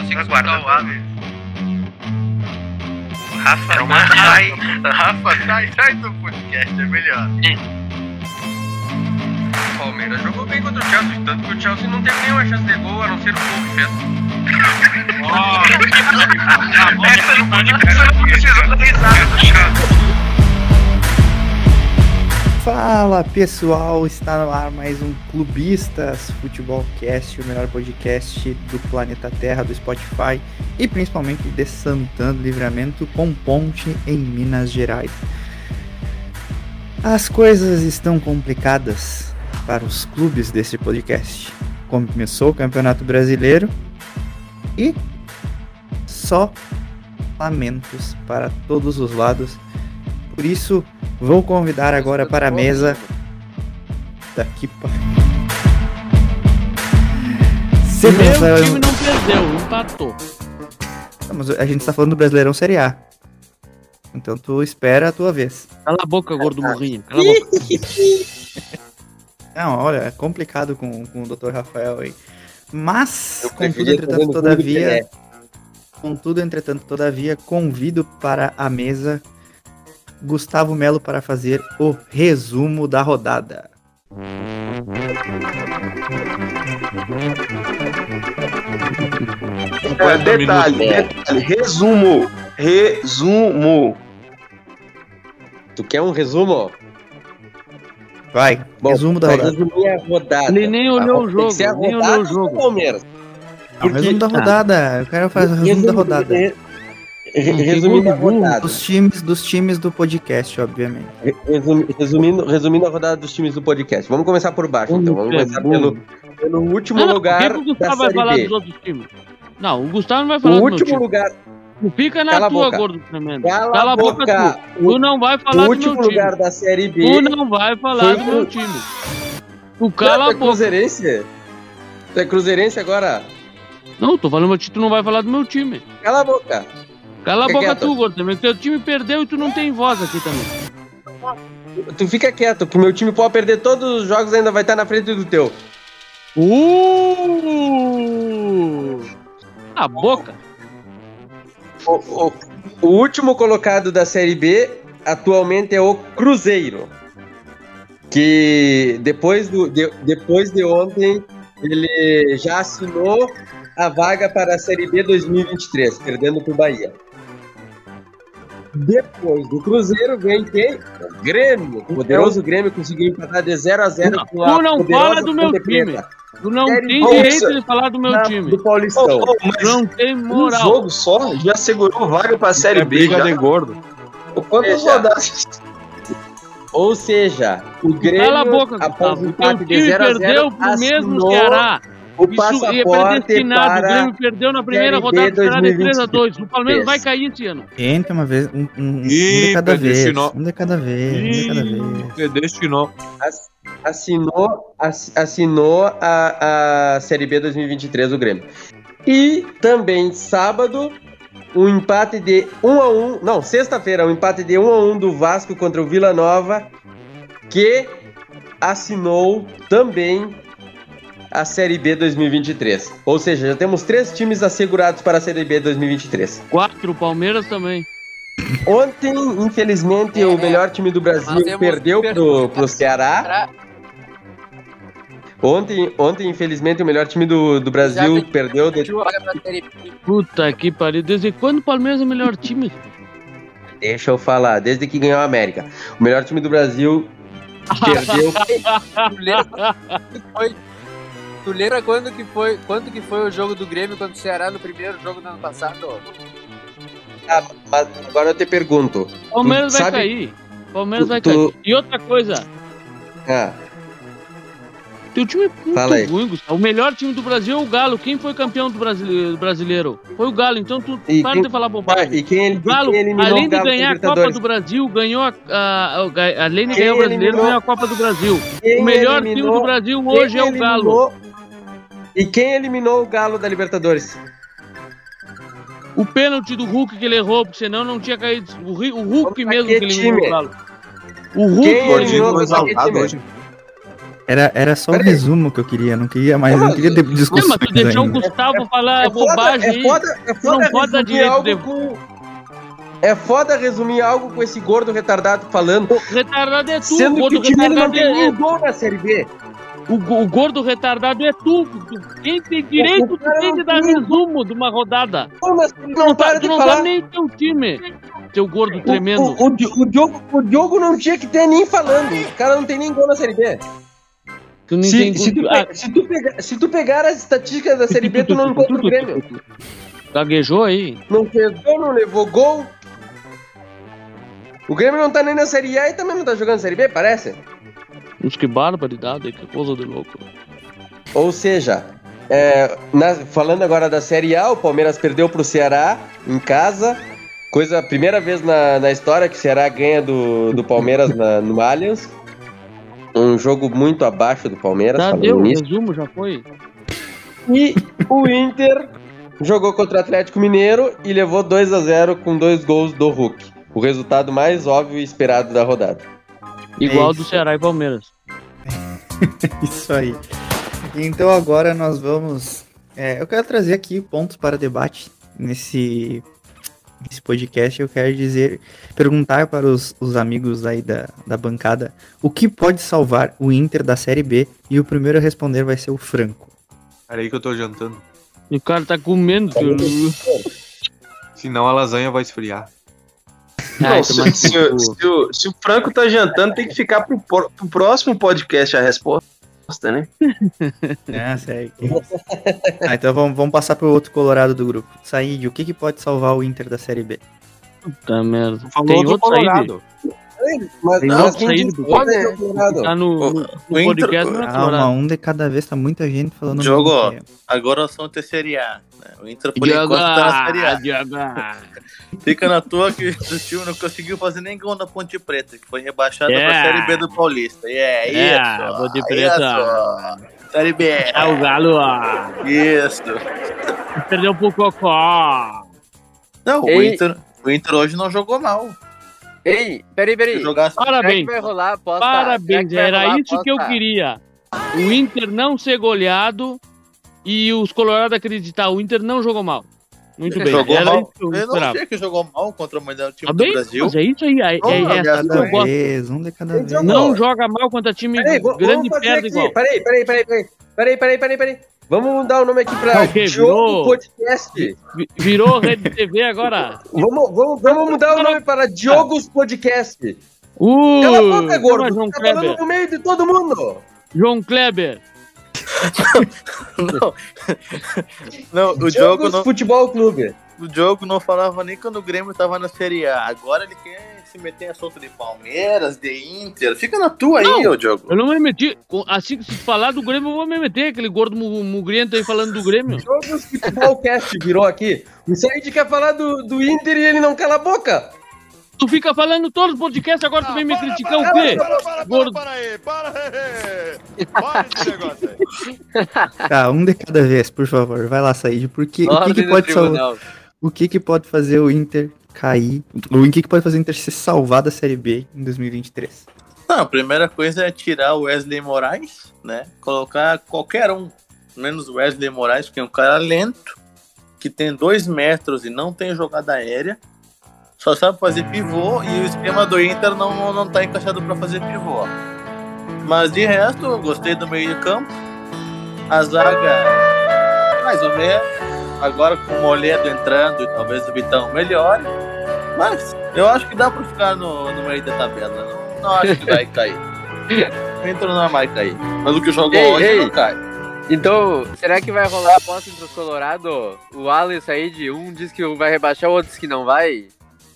consigo Aguarda escutar o Ave. ver. Rafa, É uma- sai. Rafa, sai, sai do podcast, é melhor. O Palmeiras jogou bem contra o Chelsea, tanto que o Chelsea não teve nenhuma chance de gol, a não ser o gol que fez. Essa não pode pensar não precisa risada do Thiago. Fala pessoal, está no ar mais um Clubistas Futebol Cast, o melhor podcast do planeta Terra, do Spotify e principalmente de Santana Livramento com ponte em Minas Gerais. As coisas estão complicadas para os clubes desse podcast. Começou o Campeonato Brasileiro e só lamentos para todos os lados. Por isso, vou convidar agora para a mesa. Daqui para. Você Meu pensa- time não perdeu, empatou. Não, mas a gente está falando do Brasileirão Série A. Então tu espera a tua vez. Cala a boca, gordo morrinho. Cala a boca. Não, olha, é complicado com, com o Dr. Rafael aí. Mas, contudo, entretanto, todavia. Contudo, entretanto, todavia, convido para a mesa Gustavo Melo para fazer o resumo da rodada. É, detalhe, detalhe, resumo, resumo. Tu quer um resumo? Vai, Bom, resumo da rodada. resumir a rodada. Ele nem olhou Tá o jogo, nem olhou o do jogo. Palmeiras. Não, resumo da rodada. Eu quero fazer o resumo da rodada. re- Resumindo a rodada. Dos times, dos times do podcast, obviamente. Re- resumi- Resumindo, resumindo a rodada dos times do podcast. Vamos começar por baixo, então. Vamos começar pelo, pelo último Ah, não, lugar por que o da Gustavo vai falar Série dos B. outros times? Não, o Gustavo não vai O falar do meu último time. lugar, Tu fica na Cala tua, boca. gordo tremendo. cala, Cala a boca. tu. Tu O, não vai o falar do último meu time. lugar da Série B. Tu não vai falar do o- meu time. Tu Não, cala tu a é boca. cruzeirense? Tu é cruzeirense agora? Não, tô falando que tu não vai falar do meu time. Cala a boca. Cala a boca quieto. tu, gordo tremendo. Teu time perdeu e tu não tem voz aqui também. Tu fica quieto, que o meu time pode perder todos os jogos ainda vai estar na frente do teu. Uh! A boca. O, o- o último colocado da Série B atualmente é o Cruzeiro. Que depois, do, de, depois de ontem ele já assinou a vaga para a Série B 2023, perdendo para o Bahia. Depois do Cruzeiro vem quem? O Grêmio. O poderoso Grêmio conseguiu empatar de 0 a 0 Não, com a tu não fala do meu time. Preta. Tu não Série tem B. direito de falar do meu Na- time. Do Paulistão. Tu não tem Um moral. jogo só já segurou vaga pra Série É B. briga Já. de gordo. Quantas rodadas? Ou seja, o Grêmio, Cala a boca, após Gustavo. o O empate de time 0 a 0 perdeu pro mesmo assinou Ceará. O Isso é passaporte predestinado. O para... Grêmio perdeu na primeira rodada de 3 a 2 O Palmeiras 2023. vai cair esse ano. Gente, uma vez. Um, um- um Ih, de cada vez. Um de cada vez. Um de cada vez. Predestinou. assinou, ass- assinou a, a Série B 2023 do Grêmio. E também sábado, um empate de 1 a 1 não, sexta-feira, um empate de 1 a 1 do Vasco contra o Vila Nova, que assinou também a Série B 2023. Ou seja, já temos três times assegurados para a Série B 2023. Quatro, o Palmeiras também. Ontem, infelizmente, É, o melhor time do Brasil perdeu per- pro, pro Ceará. Ontem, ontem, infelizmente, o melhor time do, do Brasil perdeu. de-. Puta que pariu. Desde quando o Palmeiras é o melhor time? Deixa eu falar, desde que ganhou a América. O melhor time do Brasil perdeu. Foi- Tu lembra quando que foi, quando que foi o jogo do Grêmio contra o Ceará no primeiro jogo do ano passado? Ah, mas agora eu te pergunto. O Palmeiras vai sabe- cair. Palmeiras tu- vai tu- cair. E outra coisa, Ah, teu time é muito Fala aí. ruim, Gustavo. O melhor time do Brasil é o Galo. Quem foi campeão do brasile- brasileiro? Foi o Galo. Então tu E para quem- de falar ah, bobagem. e quem, ele, O Galo, e além o de Galo da ganhar a Copa do Brasil, ganhou a, a- a- além de Quem ganhar o brasileiro, eliminou- ganhou a Copa do Brasil. Quem o melhor time eliminou- do Brasil quem hoje é o Galo. eliminou- E quem eliminou o Galo da Libertadores? O pênalti do Hulk que ele errou, porque senão não tinha caído. O, o Hulk mesmo que que eliminou time? o Galo. O Hulk Quem eliminou o o Galo. Hoje. Era, era só o Peraí. resumo que eu queria, não queria mais, não queria ter Não, discussões mas tu deixou o ainda. Gustavo falar É foda, bobagem é foda, é foda não pode dar resumir direito de- com... É foda resumir algo com esse gordo retardado falando, Retardado é tu, o sendo que o time não retardado tem é, nenhum gol na Série B. o, o gordo retardado é tu. Tu- Quem tem direito, tu tem não que dar resumo de uma rodada. B, Tu não, não tá, para tu de não falar. tá nem teu time, teu gordo tremendo. O, o, o Diogo, o Diogo não tinha que ter nem falando. O cara não tem nem gol na Série B. Tu Se, se, tu, ah, se, tu pegar, se tu pegar as estatísticas da Série B, tu não encontra o Grêmio. Gaguejou aí? Não gol, não levou gol. O Grêmio não tá nem na Série A e também não tá jogando Série B, parece. Uns que barbaridade, que coisa de louco. Ou seja, é, na- falando agora da Série A, o Palmeiras perdeu pro Ceará em casa. Coisa, primeira vez na, na história que o Ceará ganha do, do Palmeiras na- no Allianz. Um jogo muito abaixo do Palmeiras, Já deu, o nisso. resumo já foi. E o Inter jogou contra o Atlético Mineiro e levou 2 a 0 com dois gols do Hulk. O resultado mais óbvio e esperado da rodada. Igual É do. Ceará e Palmeiras. Isso aí. Então agora nós vamos. é, eu quero trazer aqui pontos para debate nesse, nesse podcast. Eu quero dizer, perguntar para os, os amigos aí da, da bancada o que pode salvar o Inter da Série B. E o primeiro a responder vai ser o Franco. Peraí que eu tô jantando. O cara tá comendo. Senão a lasanha vai esfriar. Não, Ai, se, se no o- cu. se o, se o Franco tá jantando, tem que ficar pro, pro próximo podcast a resposta, né? Ah, sério. Ah, então vamos, vamos passar para o outro colorado do grupo. Said, o que, que pode salvar o Inter da Série B? Puta merda. Falou Tem outro aí. Mas, Tem mas quem pode o Colorado? Tá no, no, no o Inter- podcast, não é Calma, um de cada vez, tá muita gente falando. Diogo. Agora o assunto é Série A. né? O Inter, por Diogo, enquanto, tá na Série A. Diogo. Fica na toa que o time não conseguiu fazer nem gol na Ponte Preta, que foi rebaixado É. pra Série B do Paulista. E é, É, isso. Ponte Preta. Isso. Série B. É o Galo, ó. Isso. Perdeu pro Cocó. Não, o Ei. Inter, o Inter hoje não jogou mal. Ei, peraí, peraí. jogasse Será que Parabéns. vai rolar Parabéns, que vai rolar era a isso que eu queria. O Inter não ser goleado e os Colorados acreditar. O Inter não jogou mal. Muito bem. jogou era mal. isso que eu Eu não achei que jogou mal contra o melhor time Tá do? Brasil. Mas é isso aí. É, é, Não, é essa que eu gosto. vez, um de cada vez. Não joga mal contra time Peraí, grande e perde aqui. igual. Peraí, peraí, peraí, peraí, peraí, peraí, peraí, peraí. Vamos mudar o nome aqui pra O quê? Diogo Virou? Podcast. Vi- Virou Rede TV agora. Vamos, vamos, vamos mudar o nome para Diogos Podcast. Uh, Cala a boca, gordo. João Tá falando no meio de todo mundo. João Kleber. Não, não o, Diogos não, Futebol Clube. o jogo não falava nem quando o Grêmio tava na Série A. Agora ele quer se meter em assunto de Palmeiras, de Inter. Fica na tua aí, Não. ô Diogo. Eu não me meti. Assim que se falar do Grêmio, eu vou me meter. Aquele gordo mu- mugriento aí falando do Grêmio. Diogos Futebol Cast virou aqui. O Said quer falar do, do Inter e ele não cala a boca. Tu fica falando todos os podcasts, agora tu vem me criticar o quê? Para, para, Gordo. para, para aí, para aí. Para esse negócio aí. Tá, um de cada vez, por favor. Vai lá, Said. Porque o que, que pode salvar? O que, que pode fazer o Inter cair? O que, pode fazer o Inter ser salvar da Série B em 2023? Não, a primeira coisa é tirar o Wesley Moraes, né? Colocar qualquer um, menos o Wesley Moraes, que é um cara lento, que tem dois metros e não tem jogada aérea, só sabe fazer pivô e o esquema do Inter não, não tá encaixado para fazer pivô. Mas de resto, eu gostei do meio de campo. A zaga, mais ou menos. Agora com o Moledo entrando e talvez o Vitão melhore. Mas eu acho que dá para ficar no, no meio da tabela. Não, não acho que vai cair. O Inter não vai cair. Pelo que jogou Ei, hoje, ei. não cai. Então, será que vai rolar a aposta entre os Colorado? O Alan e o Said, um diz que vai rebaixar, o outro diz que não vai.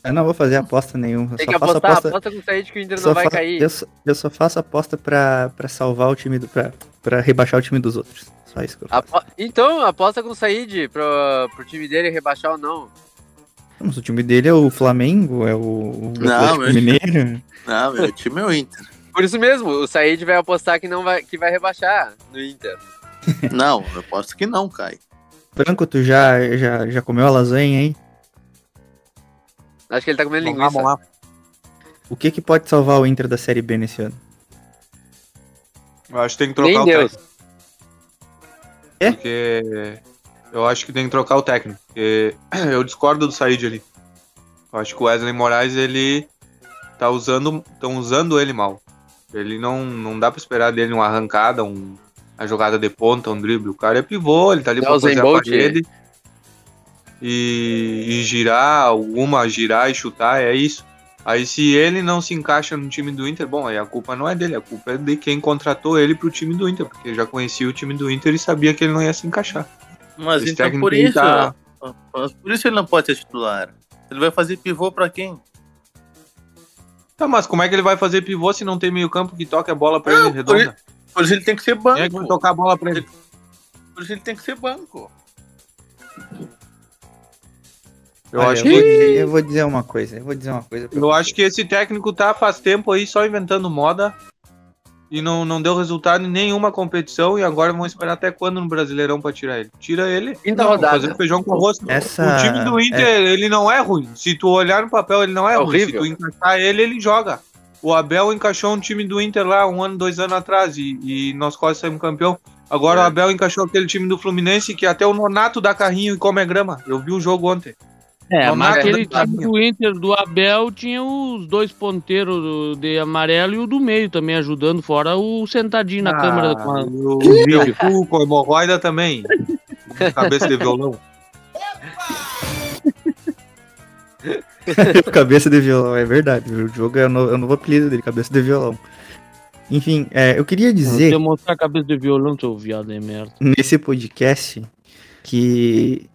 Eu não vou fazer aposta nenhuma. Eu Tem só que faço apostar, aposta. aposta com o Said que o Inter só não vai fa- cair. Eu, só, eu só faço aposta pra, pra salvar o time do. Pra, pra rebaixar o time dos outros. Só isso que eu faço. Apo- Então, aposta com o Said pro, pro time dele rebaixar ou não. Mas o time dele é o Flamengo, é o, o Não, Atlético mas- Mineiro. Não, meu time é o Inter. Por isso mesmo, o Said vai apostar que não vai, que vai rebaixar no Inter. Não, eu posso que não cai. Franco, tu já, já, já comeu a lasanha aí? Acho que ele tá comendo Vamos lá, linguiça. vamos lá. O que, que pode salvar o Inter da Série B nesse ano? Eu acho que tem que trocar Nem o Deus. técnico. É? Porque eu acho que tem que trocar o técnico. Porque eu discordo do Said ali. Eu acho que o Wesley Moraes, ele tá usando. Estão usando ele mal. Ele não, não dá pra esperar dele uma arrancada, um, uma jogada de ponta, um drible. O cara é pivô, ele tá ali É pra fazer a parede. E, e girar, alguma girar e chutar, é isso. Aí se ele não se encaixa no time do Inter, bom, aí a culpa não é dele, a culpa é de quem contratou ele pro time do Inter, porque já conhecia o time do Inter e sabia que ele não ia se encaixar. Mas Esse então por isso, tá- por isso ele não pode ser titular. Ele vai fazer pivô pra quem? Tá, mas como é que ele vai fazer pivô se não tem meio campo que toque a bola pra ele por, redonda? por isso ele tem que ser Quem é que vai banco. tocar a bola pra ele? Por isso ele tem que ser banco. Eu Olha, acho eu, vou que dizer, eu vou dizer uma coisa, eu vou dizer uma coisa. eu você. acho que esse técnico tá faz tempo aí só inventando moda e não, não deu resultado em nenhuma competição e agora vão esperar até quando no Brasileirão pra tirar ele? Tira ele. Quinta Não, rodada. Fazer feijão com arroz. Essa- O time do Inter, ele não é ruim. Se tu olhar no papel, ele não é, É ruim. horrível. Se tu encaixar ele, ele joga. O Abel encaixou um time do Inter lá um ano, dois anos atrás e, e nós quase saímos campeão. Agora É. o Abel encaixou aquele time do Fluminense que até o Nonato dá carrinho e come grama. Eu vi o jogo ontem. É, mas aquele time do Inter do Abel tinha os dois ponteiros de amarelo e o do meio também ajudando, fora o sentadinho na câmera com a- Ah, o meu cu com hemorroida também. Cabeça de violão. cabeça de violão, é verdade. O jogo é o novo, é o novo apelido dele, cabeça de violão. Enfim, é, eu queria dizer eu mostrar a cabeça de violão, seu viado é merda. nesse podcast que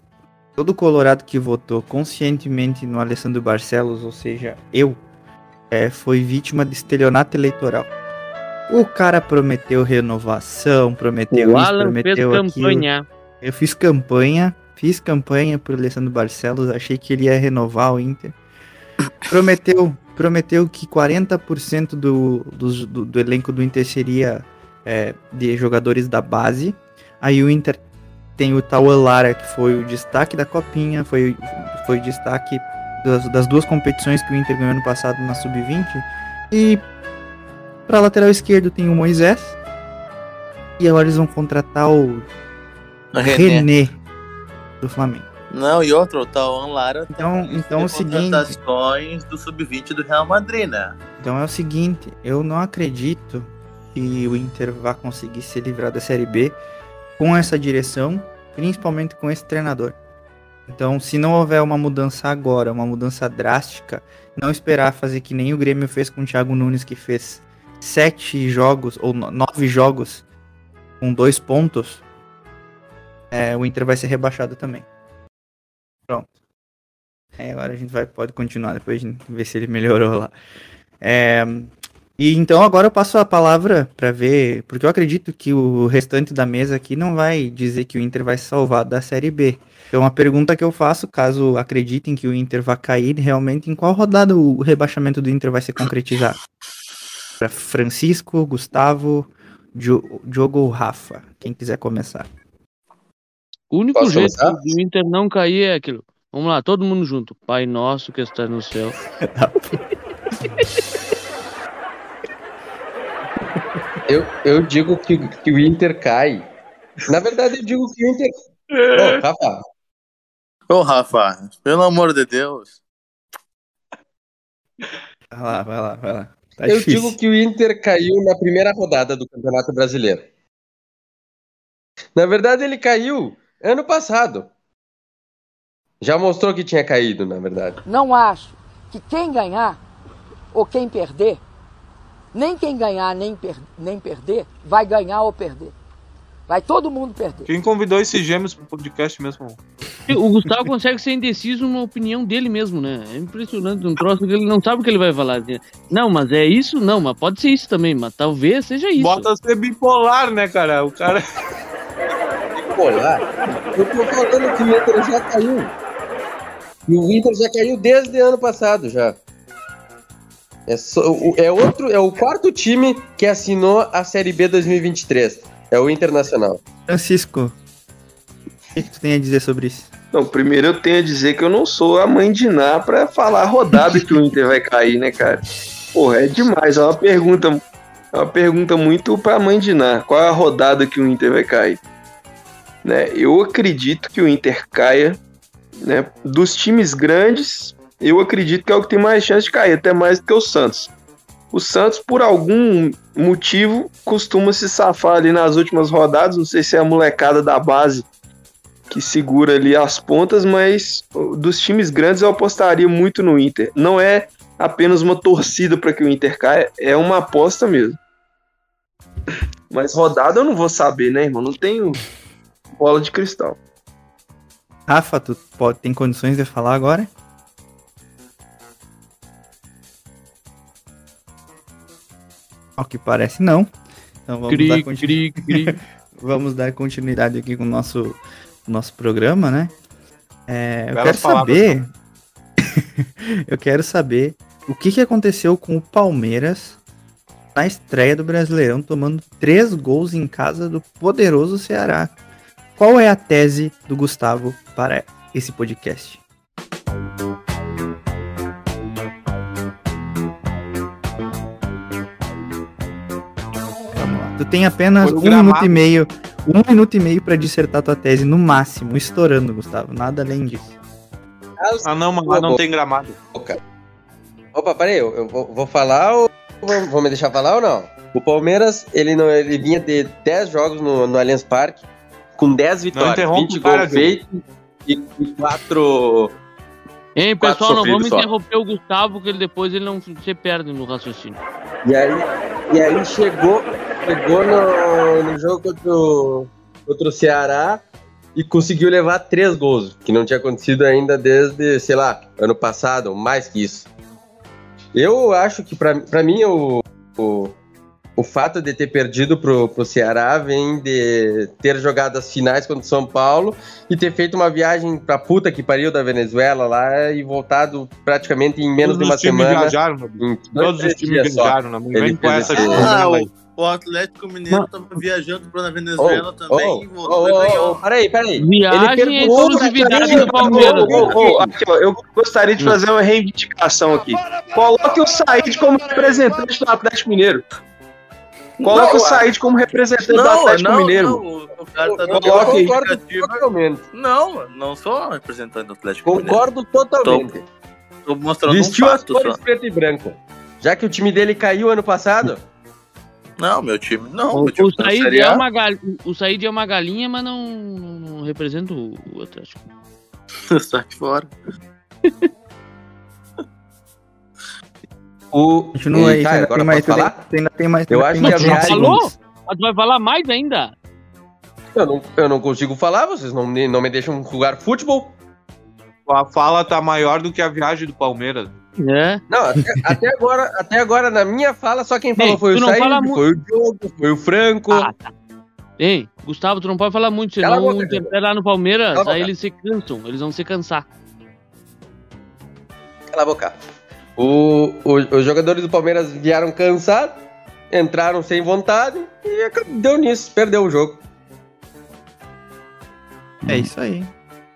todo colorado que votou conscientemente no Alessandro Barcelos, ou seja, eu, é, foi vítima de estelionato eleitoral. O cara prometeu renovação, prometeu O isso, Alan fez prometeu aquilo. campanha. Eu fiz campanha, fiz campanha pro Alessandro Barcelos, achei que ele ia renovar o Inter. Prometeu, prometeu que 40% do, dos- do, do elenco do Inter seria é, de jogadores da base. Aí o Inter tem o Tauan Lara, que foi o destaque da Copinha, foi, foi o destaque das, das duas competições que o Inter ganhou ano passado na Sub-20. E pra lateral esquerdo tem o Moisés. E agora eles vão contratar o René. René do Flamengo. Não, e outro, o Tauan Lara Então, então é o seguinte, contratações do Sub-20 do Real Madrid, né? então é o seguinte, eu não acredito que o Inter vá conseguir se livrar da Série B com essa direção, principalmente com esse treinador. Então, se não houver uma mudança agora, uma mudança drástica, não esperar fazer que nem o Grêmio fez com o Thiago Nunes, que fez sete jogos ou no- nove jogos com dois pontos, é, o Inter vai ser rebaixado também. Pronto. É, agora a gente vai, pode continuar, depois a gente vê se ele melhorou lá. É, e então agora eu passo a palavra para ver, porque eu acredito que o restante da mesa aqui não vai dizer que o Inter vai se salvar da Série B. Então a pergunta que eu faço, caso acreditem que o Inter vai cair, realmente em qual rodada o rebaixamento do Inter vai se concretizar? Para Francisco, Gustavo, Diogo Diogo ou Rafa? Quem quiser começar. O único Posso jeito começar? do Inter não cair é aquilo. Vamos lá, todo mundo junto. Pai nosso que está no céu. Eu, eu digo que, que o Inter cai. Na verdade, eu digo que o Inter. Ô, Rafa, Ô, Rafa, pelo amor de Deus. Vai lá, vai lá, vai lá. Tá eu difícil. digo que o Inter caiu na primeira rodada do Campeonato Brasileiro. Na verdade, ele caiu ano passado. Já mostrou que tinha caído, na verdade. Não acho que quem ganhar ou quem perder, nem quem ganhar nem, per- nem perder, vai ganhar ou perder. Vai todo mundo perder. Quem convidou esses gêmeos pro podcast mesmo? O Gustavo consegue ser indeciso na opinião dele mesmo, né? É impressionante, um troço que ele não sabe o que ele vai falar. Não, mas é isso? Não, mas pode ser isso também, mas talvez seja isso. Bota ser bipolar, né, cara? O cara. Polar. Eu tô falando que o Inter já caiu. E o Inter já caiu desde ano passado já. É, só- o- é outro, é o quarto time que assinou a Série B 2023. É o Internacional. Francisco, o que, que tu tem a dizer sobre isso? Não, primeiro eu tenho a dizer que eu não sou a mãe de Ná pra falar a rodada que o Inter vai cair, né, cara? Porra, é demais. É uma pergunta É uma pergunta muito pra mãe de Ná. Qual é a rodada que o Inter vai cair? Né? Eu acredito que o Inter caia, né? Dos times grandes, eu acredito que é o que tem mais chance de cair, até mais do que o Santos. O Santos, por algum motivo, costuma se safar ali nas últimas rodadas. Não sei se é a molecada da base que segura ali as pontas, mas dos times grandes eu apostaria muito no Inter. Não é apenas uma torcida para que o Inter caia, é uma aposta mesmo. Mas rodada eu não vou saber, né, irmão? Não tenho bola de cristal. Rafa, tu pode, tem condições de falar agora? Ao que parece não. Então vamos, Cri, dar, continu... cri, cri. vamos dar continuidade aqui com o nosso, nosso programa, né? É, eu quero palavras, saber. eu quero saber o que, que aconteceu com o Palmeiras na estreia do Brasileirão, tomando três gols em casa do poderoso Ceará. Qual é a tese do Gustavo para esse podcast? Tu tem apenas um minuto e meio, um minuto e meio para dissertar tua tese no máximo, estourando, Gustavo. Nada além disso. Ah, não, mas lá não tem gramado. Opa, peraí, eu, eu vou, vou falar ou vou, vou me deixar falar ou não? O Palmeiras, ele, não, ele vinha de 10 jogos no, no Allianz Parque, com 10 vitórias, interrompe 20 o cara, gols feitos e, e 4... Hein, pessoal, não vamos só. interromper o Gustavo, que ele depois ele não se perde no raciocínio. E aí, e aí chegou, chegou no, no jogo contra o, contra o Ceará e conseguiu levar três gols, que não tinha acontecido ainda desde, sei lá, ano passado, mais que isso. Eu acho que pra mim o, o, o fato de ter perdido pro, pro Ceará vem de ter jogado as finais contra o São Paulo e ter feito uma viagem pra puta que pariu da Venezuela lá e voltado praticamente em menos Todos de uma os times semana. viajaram, em Todos os times viajaram, não Ele vem com essa Ah, o, o Atlético Mineiro tava viajando pra Venezuela Oh, também e oh, voltou oh, e oh, ganhou. oh, peraí, peraí. Viagem e exclusividade do Palmeiras. o gol. Ô, ô, aqui, ó, eu gostaria de fazer uma reivindicação aqui. Coloque o Said como representante do Atlético Mineiro. Coloque o Said como representante do Não, Atlético não, Mineiro. não, o- o cara tá Eu dando concordo justificativa. totalmente. Não, não sou representante do Atlético Mineiro. Concordo totalmente. Tô mostrando Vestiu um as fato cores só. preto e branco. Já que o time dele caiu ano passado, Não, meu time não. O, meu time o, tá Said é uma gal... o Said é uma galinha, mas não, não, não representa o, o Atlético. Sai fora. o. Continua aí, Tá, tu ainda agora tem mais, falar? tem- tu ainda tem mais. Eu acho que a viagem- falou? tu vai falar mais ainda? Eu não, eu não consigo falar, vocês não, me- não me deixam jogar futebol. A fala tá maior do que a viagem do Palmeiras. É. Não, até, até agora, até agora, na minha fala, só quem falou Ei, foi o Said, foi o Diogo, foi o Franco. Ah, tá. Ei, Gustavo, tu não pode falar muito, senão boca, o tempo é lá no Palmeiras, Cala aí boca. eles se cansam, eles vão se cansar. Cala a boca. O, o- os jogadores do Palmeiras vieram cansados, entraram sem vontade e deu nisso, perdeu o jogo. É isso aí.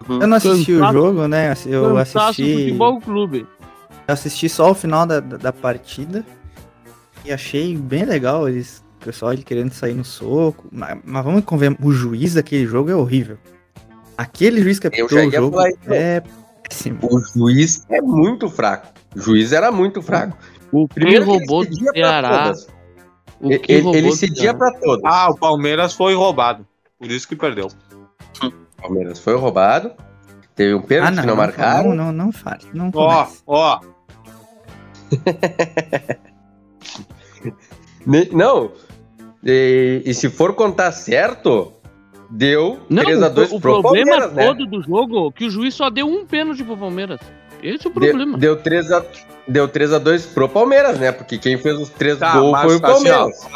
Uhum. Eu não assisti o Cansaço- jogo, né? Eu Cansaço do assisti. Futebol Clube. Eu assisti só o final da, da, da partida e achei bem legal eles, o pessoal ele querendo sair no soco. Mas, mas vamos conver, o juiz daquele jogo é horrível. Aquele juiz que apitou o jogo é péssimo. O juiz é muito fraco. O juiz era muito fraco. O Primeiro que roubou do Ceará. O que Ele, do cedia pra todos. Ah, o Palmeiras foi roubado. Por isso que perdeu. O Palmeiras foi roubado. Teve um pênalti Ah, não, que não não, marcaram. não, não, não fale. Não Ó, ó. Não. E, e se for contar certo, deu Não, 3x2 o, o pro problema Palmeiras, né? todo do jogo é que o juiz só deu um pênalti pro Palmeiras. Esse é o Deu, problema. deu 3x2 deu 3 a 2 pro Palmeiras, né? Porque quem fez os três Tá, gols foi o assim, ó, Palmeiras.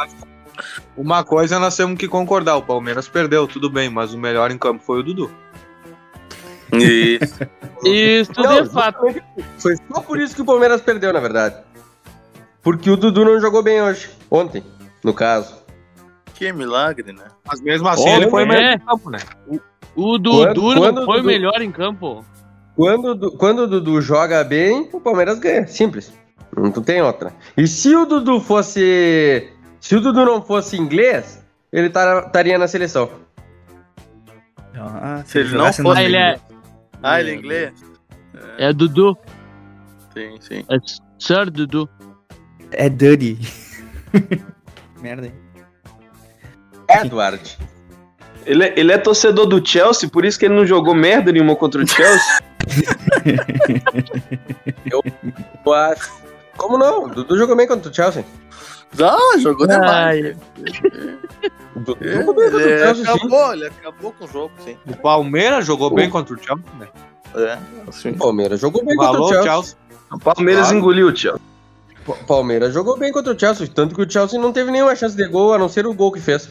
Uma coisa nós temos que concordar, o Palmeiras perdeu, tudo bem, mas o melhor em campo foi o Dudu. Isso. Isso Não, de fato. Foi só por isso que o Palmeiras perdeu, na verdade. Porque o Dudu não jogou bem hoje. Ontem, no caso. Que milagre, né? Mas mesmo assim Ó, ele foi é. melhor em campo, né? O Dudu Quando- não foi Dudu- melhor em campo. Quando, quando o Dudu joga bem, o Palmeiras ganha. Simples. Não tem outra. E se o Dudu fosse Se o Dudu não fosse inglês, ele tar- estaria na seleção. Ah, Se ele não fosse- Ah, ele é, Ah, ele é inglês? é Dudu. Sim, sim. É Sir Dudu. É Dirty. Merda. hein? Edward. Ele, é- ele é torcedor do Chelsea, por isso que ele não jogou merda nenhuma contra o Chelsea. Eu acho. Como não? O Dudu jogou bem contra o Chelsea. Ah, jogou demais. Dudu jogou bem contra o Ele Chelsea, sim. acabou, ele acabou com o jogo, sim. O Palmeiras jogou bem contra o Chelsea, né? É, assim. O Palmeiras jogou bem contra Falou o Chelsea. Chelsea. O Palmeiras Claro. engoliu o Chelsea. Pa- Palmeiras jogou bem contra o Chelsea, tanto que o Chelsea não teve nenhuma chance de gol, a não ser o gol que fez.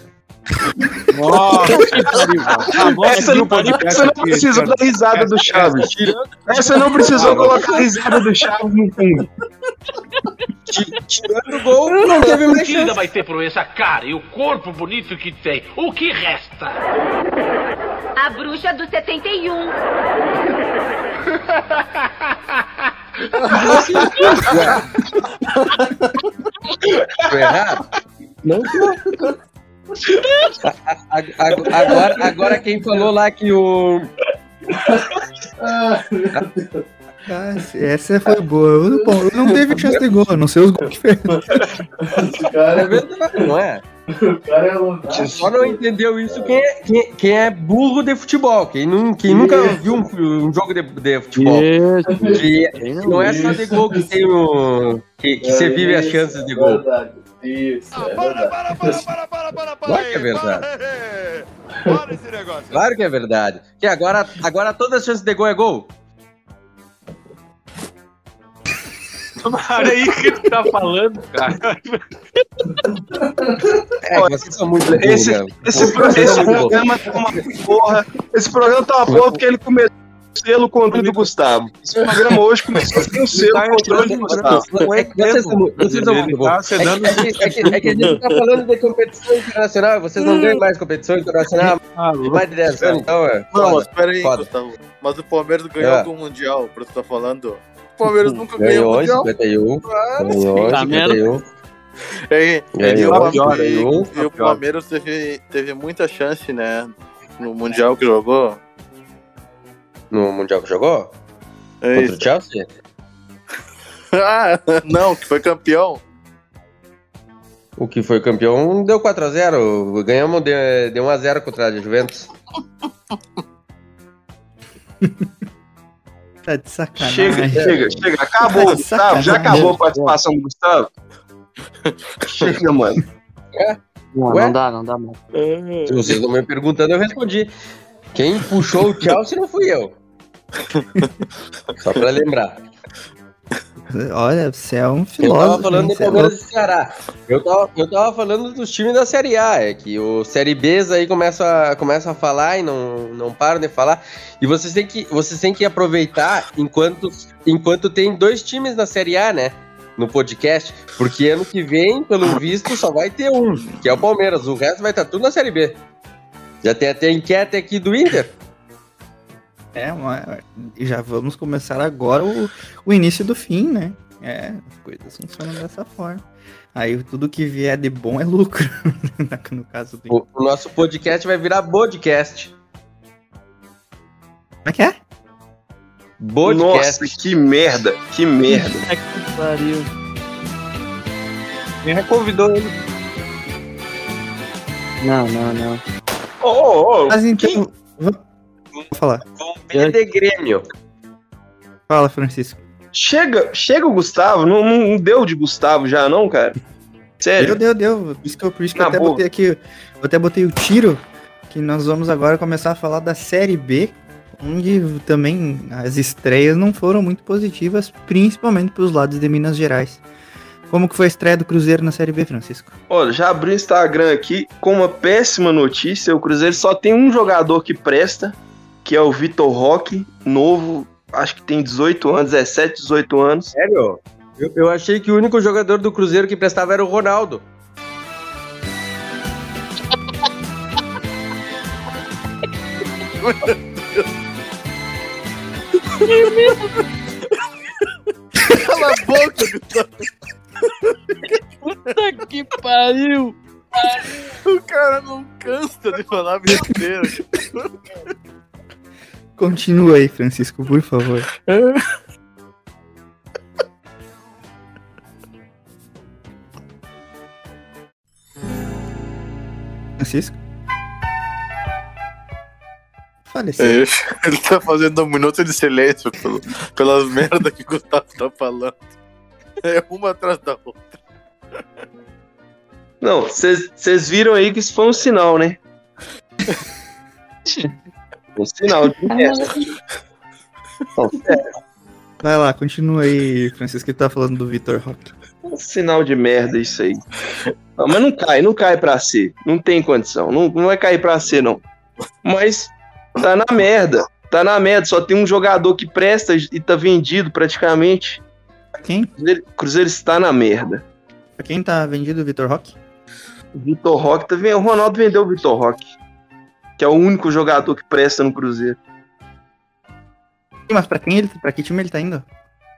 Nossa, que pariu, mano. Tá Essa não, não aqui, precisou da risada do Chaves. Essa não precisou colocar a risada do Chaves no fundo. Ti- Tirando o gol, não teve mais Que ainda chance. vai ter por essa cara e o corpo bonito que tem. O que resta? A bruxa do 71. Tô errado? Não tô. Agora, agora quem falou lá que o. Ah, essa foi boa. O Bom, não teve chance de gol, a não sei os gols que fez. É verdade, não é? Você só não entendeu isso quem é, quem, quem é burro de futebol. Quem, não, quem nunca viu um, um jogo de, de futebol. Que, que não é só de gol que tem o. que, que você vive as chances de gol. Isso, é para, para, para, para, para, para, para Claro que é verdade. para, para esse negócio. Claro que é verdade. Que agora, agora todas as chances de gol é gol. Olha aí o que tu tá falando, cara. É, vocês são muito Esse, esse, esse muito burros. programa tá uma porra. Esse programa tá uma porra porque ele começou selo controle do Gustavo. Esse programa hoje começou sem o selo Tá controle do Gustavo. É que vocês bons. tá É que, é, que, é, é a gente tá falando de competição internacional, vocês não ganham mais competição internacional mais de 10 anos, então é. Não, mas peraí. Gustavo. Mas o Palmeiras ganhou É. algum Mundial, por isso que tá falando. O Palmeiras nunca ganhou Ganhou em Mundial. 51. Ah, Ganhou Tá em 51. É, e, Ganhou o em Palmeiras- 51. e o Palmeiras teve, teve muita chance, né? No Mundial que jogou. No Mundial que jogou? É Contra isso. o Chelsea? Ah, não, que foi campeão. O que foi campeão deu 4x0. Ganhamos de, de 1x0 contra a Juventus. Tá de sacanagem. Chega, chega, chega. Acabou, Tá Gustavo. Já acabou a participação do Gustavo? Chega, mano. Não, Ué? não dá, não dá mais. Se vocês não me perguntando, eu respondi. Quem puxou o Chelsea não fui eu. Só pra lembrar. Olha, você é um Eu filósofo. tava falando do é Palmeiras e Ceará. Eu tava, eu tava falando dos times da Série A. É que o Série B aí começa a, começa a falar e não, não param de falar. E vocês têm que, vocês têm que aproveitar enquanto, enquanto tem dois times na Série A, né? No podcast. Porque ano que vem, pelo visto, só vai ter um, que é o Palmeiras. O resto vai estar tudo na Série B. Já tem até enquete aqui do Inter. É, uma- já vamos começar agora o, o início do fim, né? É, as coisas funcionam dessa forma. Aí tudo que vier de bom é lucro. no caso do. O, o nosso podcast vai virar podcast. Como é que é? Podcast. Nossa, que merda, que merda. É que pariu. Quem convidou ele? Não, não, não. Ô, ô, ô, Mas então. Vou vou falar. B de Grêmio. Fala, Francisco. chega, chega o Gustavo. Não, não deu de Gustavo já, não, cara? Deu, Sério? deu, deu. Por isso que eu, por isso que eu até boa. botei aqui. Eu até botei o tiro. Que nós vamos agora começar a falar da Série B. Onde também as estreias não foram muito positivas, principalmente para os lados de Minas Gerais. Como que foi a estreia do Cruzeiro na Série B, Francisco? Olha, já abri o Instagram aqui com uma péssima notícia. O Cruzeiro só tem um jogador que presta, que é o Vitor Roque, novo, acho que tem 18 anos, 17, 18 anos. Sério? Eu, eu achei que o único jogador do Cruzeiro que prestava era o Ronaldo. Cala a boca, Gustavo. Puta que pariu! O cara não cansa de falar besteira. Continua aí, Francisco, por favor. Francisco? Faleceu. É, Ele tá fazendo um minuto de silêncio pelo- pelas merdas que o Gustavo tá falando. É uma atrás da outra. Não, vocês viram aí que isso foi um sinal, né? um sinal de merda. Não, sério, Vai lá, continua aí, Francisco, que tá falando do Vitor Roque. um sinal de merda isso aí. Não, mas não cai, não cai pra C. Não tem condição. Não, não vai cair pra C, não. Mas tá na merda. Tá na merda. Só tem um jogador que presta e tá vendido praticamente. Quem? Cruzeiro, Cruzeiro está na merda. Pra quem tá vendido o Vitor Roque? Vitor Roque tá vendo? O Ronaldo vendeu o Vitor Roque. Que é o único jogador que presta no Cruzeiro. Mas pra quem ele, pra que time ele tá indo?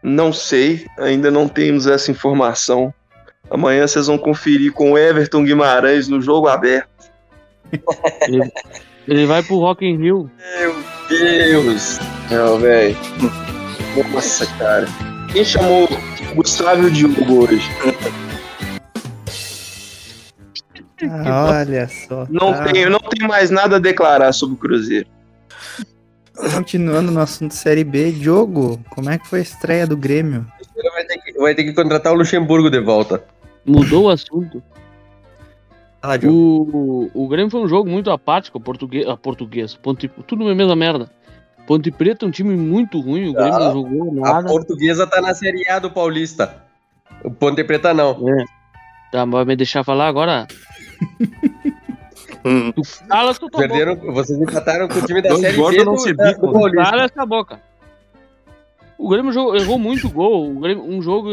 Não sei, ainda não temos essa informação. Amanhã vocês vão conferir com o Everton Guimarães no jogo aberto. Ele, ele vai pro Rock in Rio. Meu Deus! Não, velho. Nossa, cara. Quem chamou Gustavo Diogo hoje? Ah, olha só. Não, tá. tenho, não tenho mais nada a declarar sobre o Cruzeiro. Continuando no assunto Série B, Diogo, como é que foi a estreia do Grêmio? Vai ter, que, vai ter que contratar o Luxemburgo de volta. Mudou o assunto. Diogo. O, o Grêmio foi um jogo muito apático, português, a português. Ponte, tudo a mesma merda. Ponte Preta é um time muito ruim, o Grêmio não jogou A nada. portuguesa tá na Série A do Paulista. O Ponte Preta não. É. Tá, vai me deixar falar agora? tu cala essa tua boca. Perderam, vocês empataram com o time da Dois Série B não do, se da- do Paulista. Cala essa boca. O Grêmio jogou- errou muito gol. O Grêmio- um jogo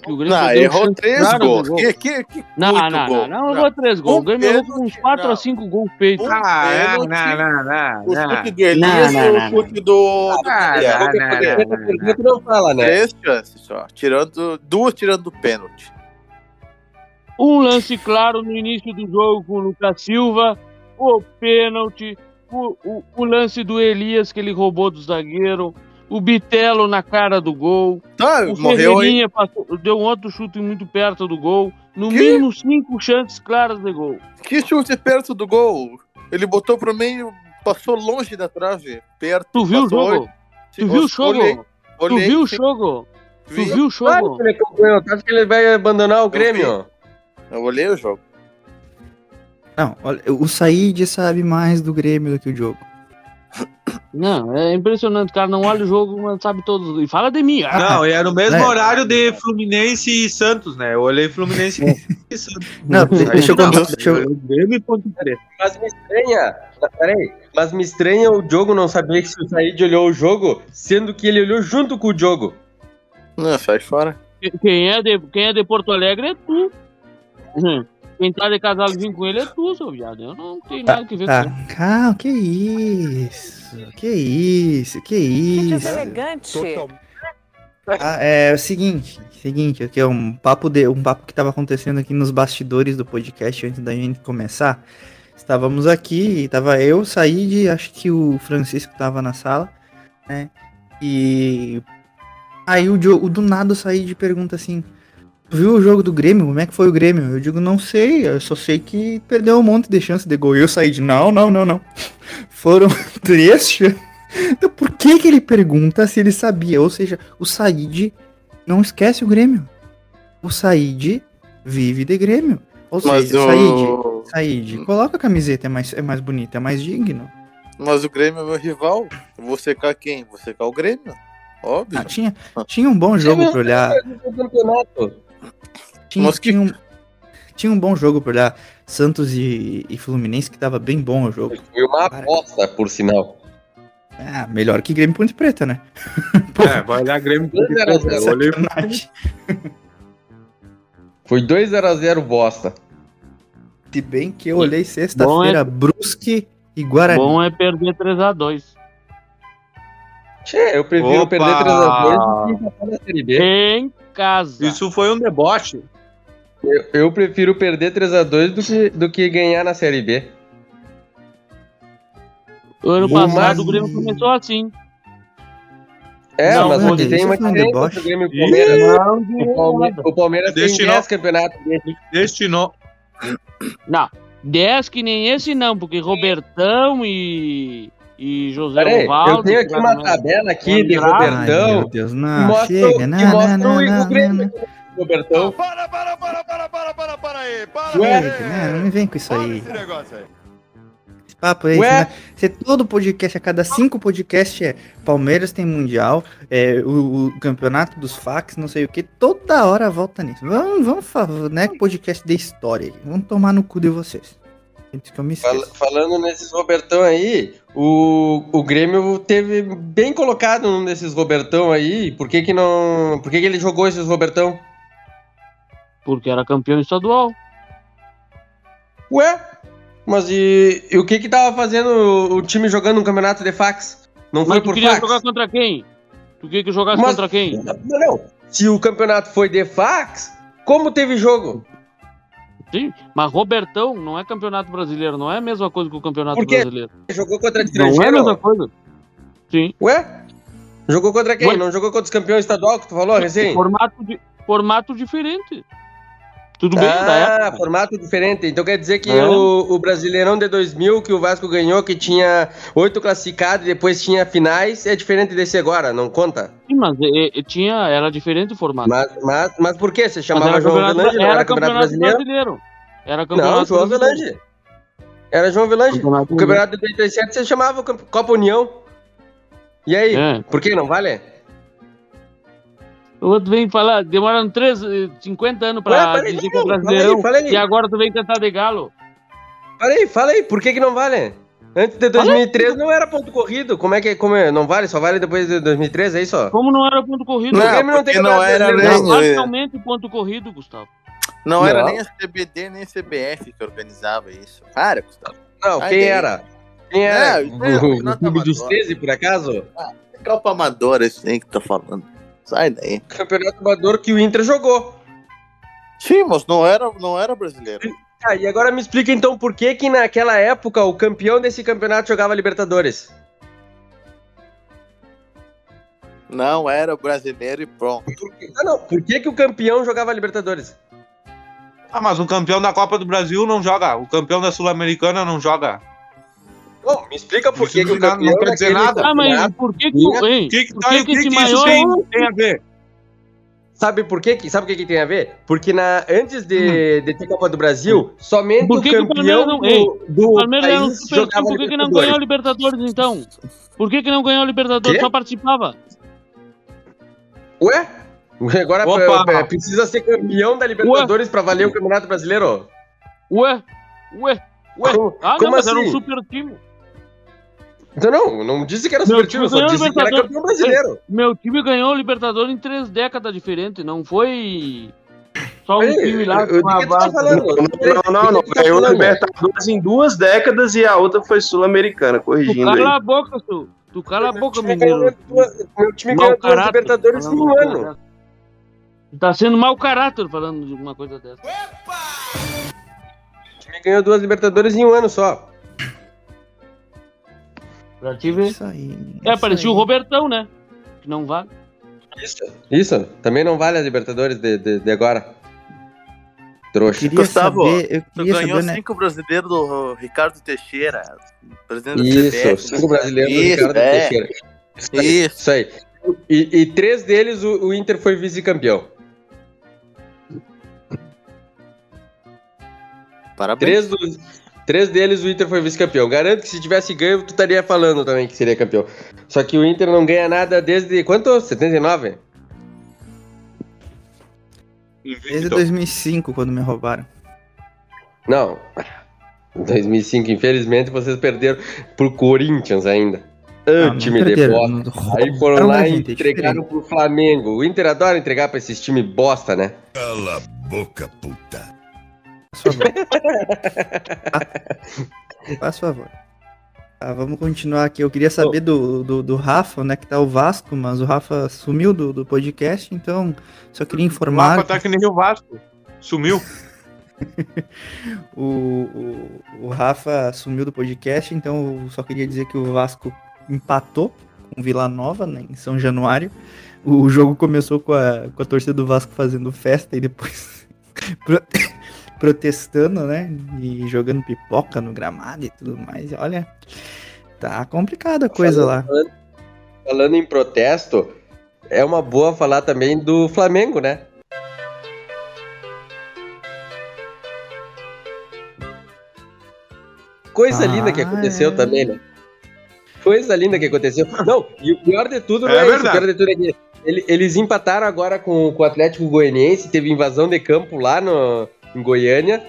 que o Grêmio Não, perdeu errou três gols. gol. Que, que, que Não, muito não, gol. não, não, errou três gols. O Grêmio errou com uns pênalti, 4 não. a 5 gols feitos. Ah, não, pênalti, não, não, O não. chute do Elias Não, não, e não, o chute do, Ah, não, não, não, não fala, né? Três chances só. Tirando, duas tirando do pênalti. Um lance claro no início do jogo com o Lucas Silva, o pênalti, o, o, o lance do Elias que ele roubou do zagueiro, o Bitelo na cara do gol, Tá, o morreu aí. Ferreirinha passou- deu um outro chute muito perto do gol, no Que? mínimo cinco chances claras de gol. Que chute perto do gol. Ele botou pro meio, passou longe da trave. Perto. Tu viu o jogo? Tu viu o Olhei, jogo? Tu viu o jogo? Tu vi. viu o Claro jogo? que ele acompanhou. Tu acha que ele vai abandonar o Grêmio? Eu olhei o jogo. Não, olha, o Said sabe mais do Grêmio do que o Diogo. Não, é impressionante, o cara não olha o jogo, mas sabe todos. E fala de mim. Ah, Não, e era o mesmo É. horário de Fluminense e Santos, né? Eu olhei Fluminense e Santos. Não, de- deixa eu contar. Deixa eu, Grêmio e Ponte Preta. Mas me estranha. Mas Peraí. Mas me estranha o Diogo não saber que se o Said olhou o jogo, sendo que ele olhou junto com o Diogo. Não, sai fora. Quem é de, quem é de Porto Alegre é tu. Hum. Quem tá de casalzinho com ele é tu, seu viado. Eu não tenho nada que ver com Tá, isso. calma, que isso? Que isso? Que isso? Deselegante. Ah, é o seguinte, seguinte, aqui é um papo de um papo que estava acontecendo aqui nos bastidores do podcast antes da gente começar. Estávamos aqui, estava eu, Said, acho que o Francisco estava na sala, né? E aí o, Diogo, do nada o Said pergunta assim: "Tu viu o jogo do Grêmio? Como é que foi o Grêmio?" Eu digo: "Não sei, eu só sei que perdeu um monte de chance de gol." E eu saí de: "Não, não, não, não. Foram três chances então por que que ele pergunta se ele sabia? Ou seja, o Said não esquece o Grêmio. O Said vive de Grêmio. Ou Mas seja, o- Said, Said, coloca a camiseta, é mais, é mais bonita, é mais digno. Mas o Grêmio é meu rival. Eu Vou secar quem? Vou secar o Grêmio. Óbvio. Ah, tinha, tinha um bom jogo pra olhar. Tinha, tinha, um, tinha um bom jogo pra olhar. Santos e, e Fluminense, que tava bem bom o jogo. Foi uma aposta, por sinal. Ah, melhor que Grêmio Ponte Preta, né? É, vai olhar Grêmio Ponte Preta. zero. Eu olhei. Foi 2x0 bosta. Se bem que eu olhei sexta-feira, Brusque e Guarani. Bom é perder 3x2. Tchê, eu prefiro Opa! perder 3x2 do que empatar na Série B. Em casa. Isso foi um deboche. Eu, eu prefiro perder 3x2 do que, do que ganhar na Série B. O ano O passado mais- o Grêmio começou assim. É, Não, mas não, hoje isso tem uma um diferença deboche. entre o Grêmio e o Palmeiras. Não, O Palmeiras, o Palmeiras tem Destinou. 10 campeonatos. Destinou. Não, 10 que nem esse não, porque Robertão e, e José Peraí, Ovaldo... eu tenho aqui uma tabela aqui de. Ai, Robertão. meu Deus, que não, mostra, chega, que não, mostra não, o, não, o Grêmio. não, Robertão. Para, para, para, para, para, para, para aí. Para Ué? aí. Né? Não me vem com isso Para aí. esse negócio aí. Esse papo aí, Ué? né? Você todo podcast, a cada cinco podcasts é Palmeiras tem Mundial, é, o, o campeonato dos fax, não sei o que, toda hora volta nisso. Vamos, vamos fazer, né? Podcast de história. aí. Vamos tomar no cu de vocês. Antes que eu me Fal- falando nesses Robertão aí, o, o Grêmio teve bem colocado num desses Robertão aí. Por que que não. Por que que ele jogou esses Robertão? Porque era campeão estadual. Ué? Mas e, e o que que tava fazendo o, o time jogando um campeonato de fax? Não foi Mas tu por queria fax? jogar contra quem? Tu queria que jogasse Mas- contra quem? Não, não. Se o campeonato foi de fax, como teve jogo? Sim, mas Robertão não é campeonato brasileiro, não é a mesma coisa que o campeonato Por quê? brasileiro. Jogou contra Não é a estrangeiro? mesma coisa. Sim. Ué? Jogou contra quem? Ué? Não jogou contra os campeões estadual que tu falou recém? Formato, di- formato diferente. Tudo bem, da Ah, época. formato diferente. Então quer dizer que É. o, o Brasileirão de 2000 que o Vasco ganhou, que tinha oito classificados e depois tinha finais, é diferente desse agora, não conta? Sim, mas é- é- tinha, era diferente o formato. Mas, mas, mas por quê? Você chamava João campeonato- Velange, não era era Campeonato Brasileiro? brasileiro. Era campeonato Não, João brasileiro. Velange. Era João Velange. Campeonato O campeonato de 87 você chamava Copa União. E aí, É. por que não vale? O outro vem falar, demoraram três, eh, 50 anos pra Ué, dizer que é fala aí, brasileirão. fala aí. E agora tu vem tentar de galo. Fala aí, fala aí, por que, que não vale? Antes de 2003 não era ponto corrido. Como é que como é? não vale? Só vale depois de 2003, é isso? ó? Como não era ponto corrido? Não, Não, Grêmio não tem não era brasileiro, nem- não. Ponto corrido, Gustavo. Não era Não. nem a CBD nem a CBF que organizava isso. Para, Gustavo. Não, Ai, quem daí- era? Quem era? É, isso é o campeonato o clube dos amador. 13, por acaso? Copa Amadora, isso aí que tá falando. Sai daí. Campeonato amador que o Inter jogou. Sim, mas não era, não era brasileiro. Ah, e agora me explica então por que que naquela época o campeão desse campeonato jogava Libertadores. Não era brasileiro e pronto. Ah, não. Por que que o campeão jogava Libertadores? Ah, mas o campeão da Copa do Brasil não joga. O campeão da Sul-Americana não joga. Bom, me explica por que que o Não- não campeão quer dizer nada. Ah, mas por que que, o- hein, O que, que, por tá- que, o que que, esse que isso maior... tem, tem a ver? Sabe por quê? que- Sabe o que, que tem a ver? Porque na, antes de, de ter Copa do Brasil, somente Hum. Por que que o o Palmeiras campeão não- do, do O Palmeiras era um super time, por que, que não ganhou a Libertadores então? Por que, que não ganhou a Libertadores? Quê? Só participava. Ué? Agora Opa! é, precisa ser campeão da Libertadores pra valer o Campeonato Brasileiro? Ué, ué, ué. Como- ah, como não, mas era um assim? super time. Então não, não disse que era Meu super time time, só disse que era campeão brasileiro. Meu time ganhou a Libertadores em três décadas diferentes. Não foi só um Ei, time lá com a que tu tá base. falando? Não, não, não. Tu tá Ganhou falando? Libertadores em duas décadas e a outra foi Sul-Americana, Tu corrigindo aí. cala a boca, seu. Tu cala a boca, mineiro. duas- Meu time ganhou duas Libertadores em um uma ano. Tu Tá sendo mau caráter falando de uma coisa dessa. O time ganhou duas Libertadores em um ano só. Pra te ver. Isso aí. É, isso parecia o aí. Robertão, né? Que não vale. Isso. Isso. Também não vale as Libertadores de, de, de agora. Trouxa. Queria Gustavo, saber, eu Tu ganhou saber, né? cinco brasileiros do Ricardo Teixeira, presidente Isso, CBF. cinco brasileiros do Ricardo é. Teixeira. Isso. aí, Isso. Isso aí. E, e três deles o, o Inter foi vice-campeão. Parabéns. Três, dos, três deles o Inter foi vice-campeão. Garanto que se tivesse ganho, tu estaria falando também que seria campeão. Só que o Inter não ganha nada desde. Quanto? 79? Desde 2005, quando me roubaram. Não. 2005, infelizmente, vocês perderam pro Corinthians ainda. Ah, time de bosta. Aí foram lá e entregaram pro Flamengo. O Inter adora entregar pra esses times bosta, né? Cala a boca, puta. Faz favor. Faz favor. Tá, vamos continuar aqui. Eu queria saber do, do, do Rafa, onde é que tá o Vasco, mas o Rafa sumiu do, do podcast, então só queria O informar. Rafa tá que nem o Vasco. Sumiu. O, o, o Rafa sumiu do podcast, então eu só queria dizer que o Vasco empatou com o Vila Nova né, em São Januário. O jogo começou com a, com a torcida do Vasco fazendo festa e depois protestando, né? E jogando pipoca no gramado e tudo mais. Olha, tá complicada a coisa lá. Falando, falando em protesto, é uma boa falar também do Flamengo, né? Coisa Ah, linda que aconteceu é. também, né? Coisa linda que aconteceu. Não, e o pior de tudo não É é, isso. O pior de tudo é que ele- eles empataram agora com, com o Atlético Goianiense, teve invasão de campo lá no, em Goiânia.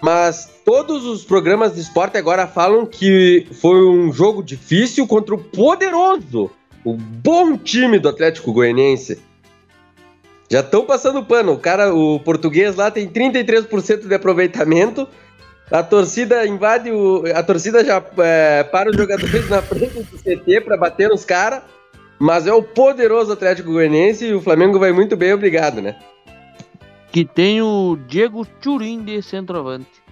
Mas todos os programas de esporte agora falam que foi um jogo difícil contra o poderoso, o bom time do Atlético Goianiense. Já estão passando pano. O cara, o português lá tem 33% de aproveitamento. A torcida invade o. A torcida já é, para os jogadores na frente do CT para bater nos caras. Mas é o poderoso Atlético Goianiense e o Flamengo vai muito bem, obrigado, né? Que tem o Diego Turim de centroavante.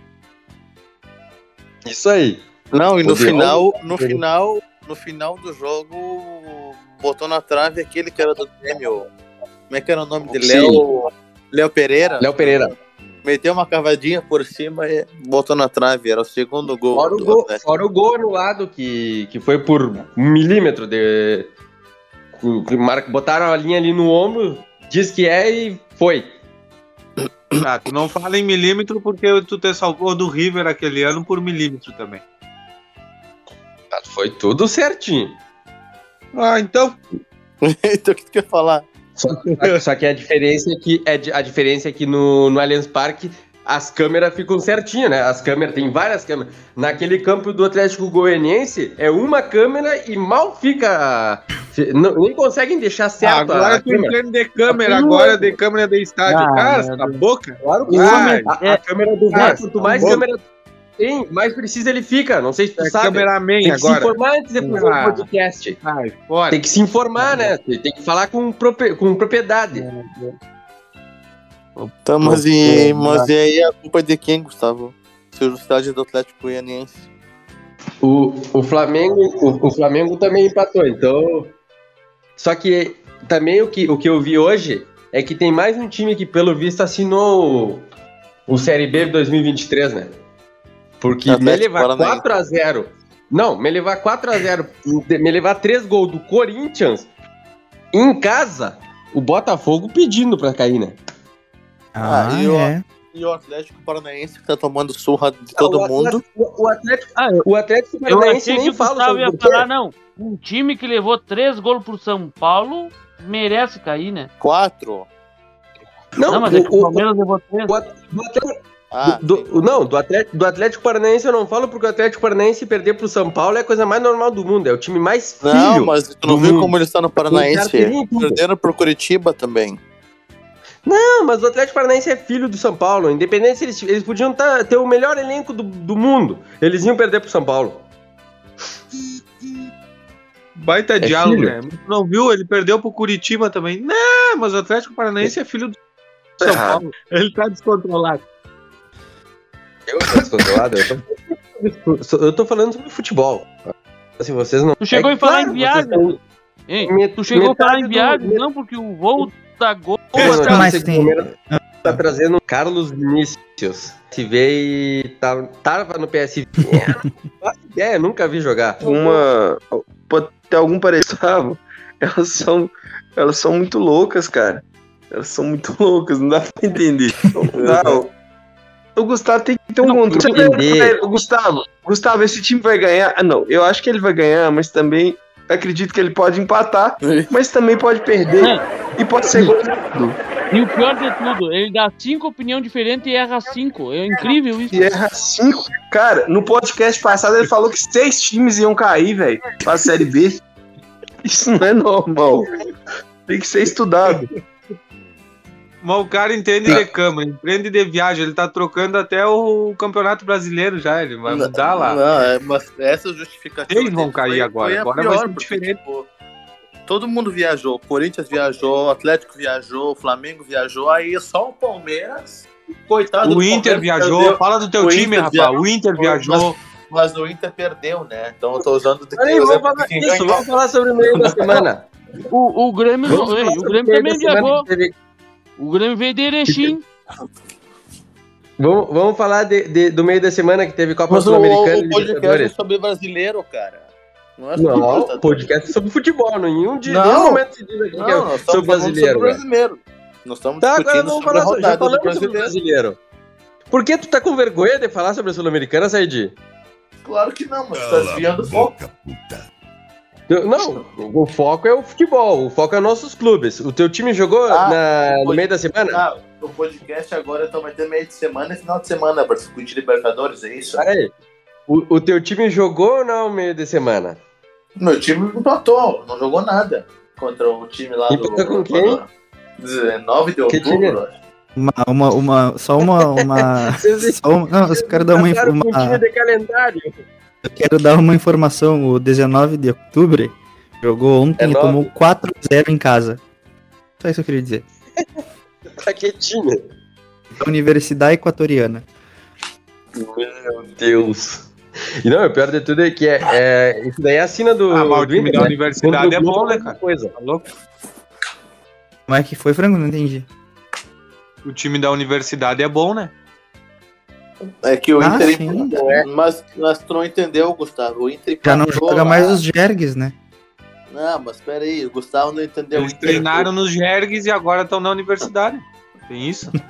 Isso aí. Não, e no Poderoso. final, no Poderoso. final, no final do jogo, botou na trave aquele que era do Grêmio. Como é que era o nome dele? Léo, Léo Pereira. Léo Pereira. Meteu uma cavadinha por cima e botou na trave. Era o segundo gol. Fora o gol, fora o gol anulado, que, que foi por um milímetro de. Botaram a linha ali no ombro, diz que é e foi. Ah, tu não fala em milímetro porque tu te salvou do River aquele ano por milímetro também. Mas Foi tudo certinho. Ah, então. então o que tu quer falar? Só, só que a diferença é que, é a diferença é que no, no Allianz Parque as câmeras ficam certinho, né? As câmeras, tem várias câmeras. Naquele campo do Atlético Goianiense, é uma câmera e mal fica. não- nem conseguem deixar certo agora a tu câmera. entende de câmera, Tá agora louco. de câmera de estádio. Ah, Cara, essa boca. Claro que Ai, a, a câmera do Ah, VAR, quanto mais tá câmera tem, mais preciso ele fica. Não sei se tu É sabe. cameraman tem que se agora. informar antes de fazer Ah. o podcast. Ai, fora. Tem que se informar, né? Tem tem que falar com, propriedade. Tá, mas e, mas e aí a culpa é de quem, Gustavo? Estádio do Atlético Goianiense. O, o Flamengo, o, o Flamengo também empatou, então. Só que também o que, o que eu vi hoje é que tem mais um time que, pelo visto, assinou o, o Série B 2023, né? Porque me Atlético levar Paranaense. 4x0. Não, me levar 4x0, me levar 3 gols do Corinthians em casa, o Botafogo pedindo pra cair, né? Ah, Ah, e o- é. E o Atlético Paranaense que tá tomando surra de todo o mundo. Atlético, o Atlético, Ah, eu, o Atlético eu Paranaense achei que nem o fala Gustavo sobre ia o quê. falar, não. Um time que levou três gols pro São Paulo merece cair, né? Quatro. Não, Não, mas é que o o, o, Palmeiras levou três. o Atlético Ah, Do- do- não, do Atlético, do Atlético Paranaense eu não falo porque o Atlético Paranaense perder pro São Paulo é a coisa mais normal do mundo. É o time mais filho. não, mas tu não viu mundo. como eles estão no Paranaense? Perderam pro Curitiba também. Não, mas o Atlético Paranaense é filho do São Paulo. Independente se eles, eles podiam tá- ter o melhor elenco do, do mundo. Eles iam perder pro São Paulo. Baita É diálogo, filho. né? Não viu? Ele perdeu pro Curitiba também. Não, mas o Atlético Paranaense é filho do São. Paulo. Ele tá descontrolado. Eu tô descontrolado. Eu tô, eu tô falando sobre futebol. Se vocês não. Tu chegou É a falar claro, em viagem. vocês? Met- Tu chegou a falar em do- viagem, met- não, porque o voo da Gol Mas esse tem- Palmeiras Tá trazendo o Carlos Vinícius. Se vê e tá, tava no PSV. É, não faço ideia, nunca vi jogar. Uma. Pode ter algum parecido. Elas são. Elas são muito loucas, cara. Elas são muito loucas, não dá pra entender. Não dá, o Gustavo tem que ter um Não, controle. entender. O Gustavo, Gustavo, esse time vai ganhar. Ah, não, eu acho que ele vai ganhar, mas também acredito que ele pode empatar, mas também pode perder. E pode ser gol. E o pior de tudo, ele dá cinco opiniões diferentes e erra cinco. É incrível isso. E erra cinco. Cara, no podcast passado ele falou que seis times iam cair, velho, pra Série B. Isso não é normal. Tem que ser estudado. Mas o cara entende de câmera, entende de viagem. Ele tá trocando até o Campeonato Brasileiro já. Ele vai mudar lá. Não, é, mas essa justificativa. Eles vão cair foi- agora. foi Agora pior, vai ser porque, diferente. tipo, todo mundo viajou. O Corinthians viajou, o Atlético viajou, o Flamengo viajou. Aí só o Palmeiras coitado O do Inter Palmeiras, viajou. perdeu. Fala do teu O time, Inter rapaz. viajou. O Inter viajou. Mas, mas o Inter perdeu, né? Então eu tô usando de Olha aí, vamos falar isso, vamos falar sobre o meio da semana. O, o Grêmio não veio. O Grêmio também viajou. O Grêmio veio de Erechim. Vamos, vamos falar de- de- do meio da semana que teve Copa o, Sul-Americana o e podcast é sobre brasileiro, cara. Não é sobre Não, Libertadores. podcast sobre futebol. Nenhum, dia, Não. nenhum momento se diz aqui Não, que é nós sobre brasileiro. sobre brasileiro. Nós estamos Tá, agora discutindo vamos sobre a falar sobre, já falamos sobre o brasileiro. brasileiro. Por que tu tá com vergonha de falar sobre a Sul-Americana, Said? Claro que não, mas tu tá desviando o foco. Eu- Não, o foco é o futebol, o foco é nossos clubes. O teu time jogou Ah, na- no meio da semana? Ah, o podcast agora então vai ter meio de semana e final de semana para discutir Libertadores, é isso? Peraí. O, o teu time jogou ou não no meio de semana? Meu time empatou, não jogou nada contra o time lá do. Empatou com quem? 19 de outubro. Uma, uma, uma, só uma, uma, só uma- não, eu só quero dar uma, um uma de calendário. Eu quero dar uma informação, o 19 de outubro jogou ontem É e tomou 4-0 em casa. Só isso que eu queria dizer. Tá quietinho. Da Universidade Equatoriana. Meu Deus. E não, o pior de tudo é que é, é- isso daí é a assina do. Ah, mas o do time Inter, da né? universidade é bom, né, cara? Coisa. Tá louco? Como é que foi, Frango? Não entendi. O time da universidade é bom, né? É que o Ah, Inter. sim. Mas, mas tu não entendeu, Gustavo. O Inter Já não empatou joga mais os Jergues, né? Não, mas peraí, o Gustavo não entendeu. Eles O Inter- treinaram nos Jergues e agora estão na universidade. Tem isso?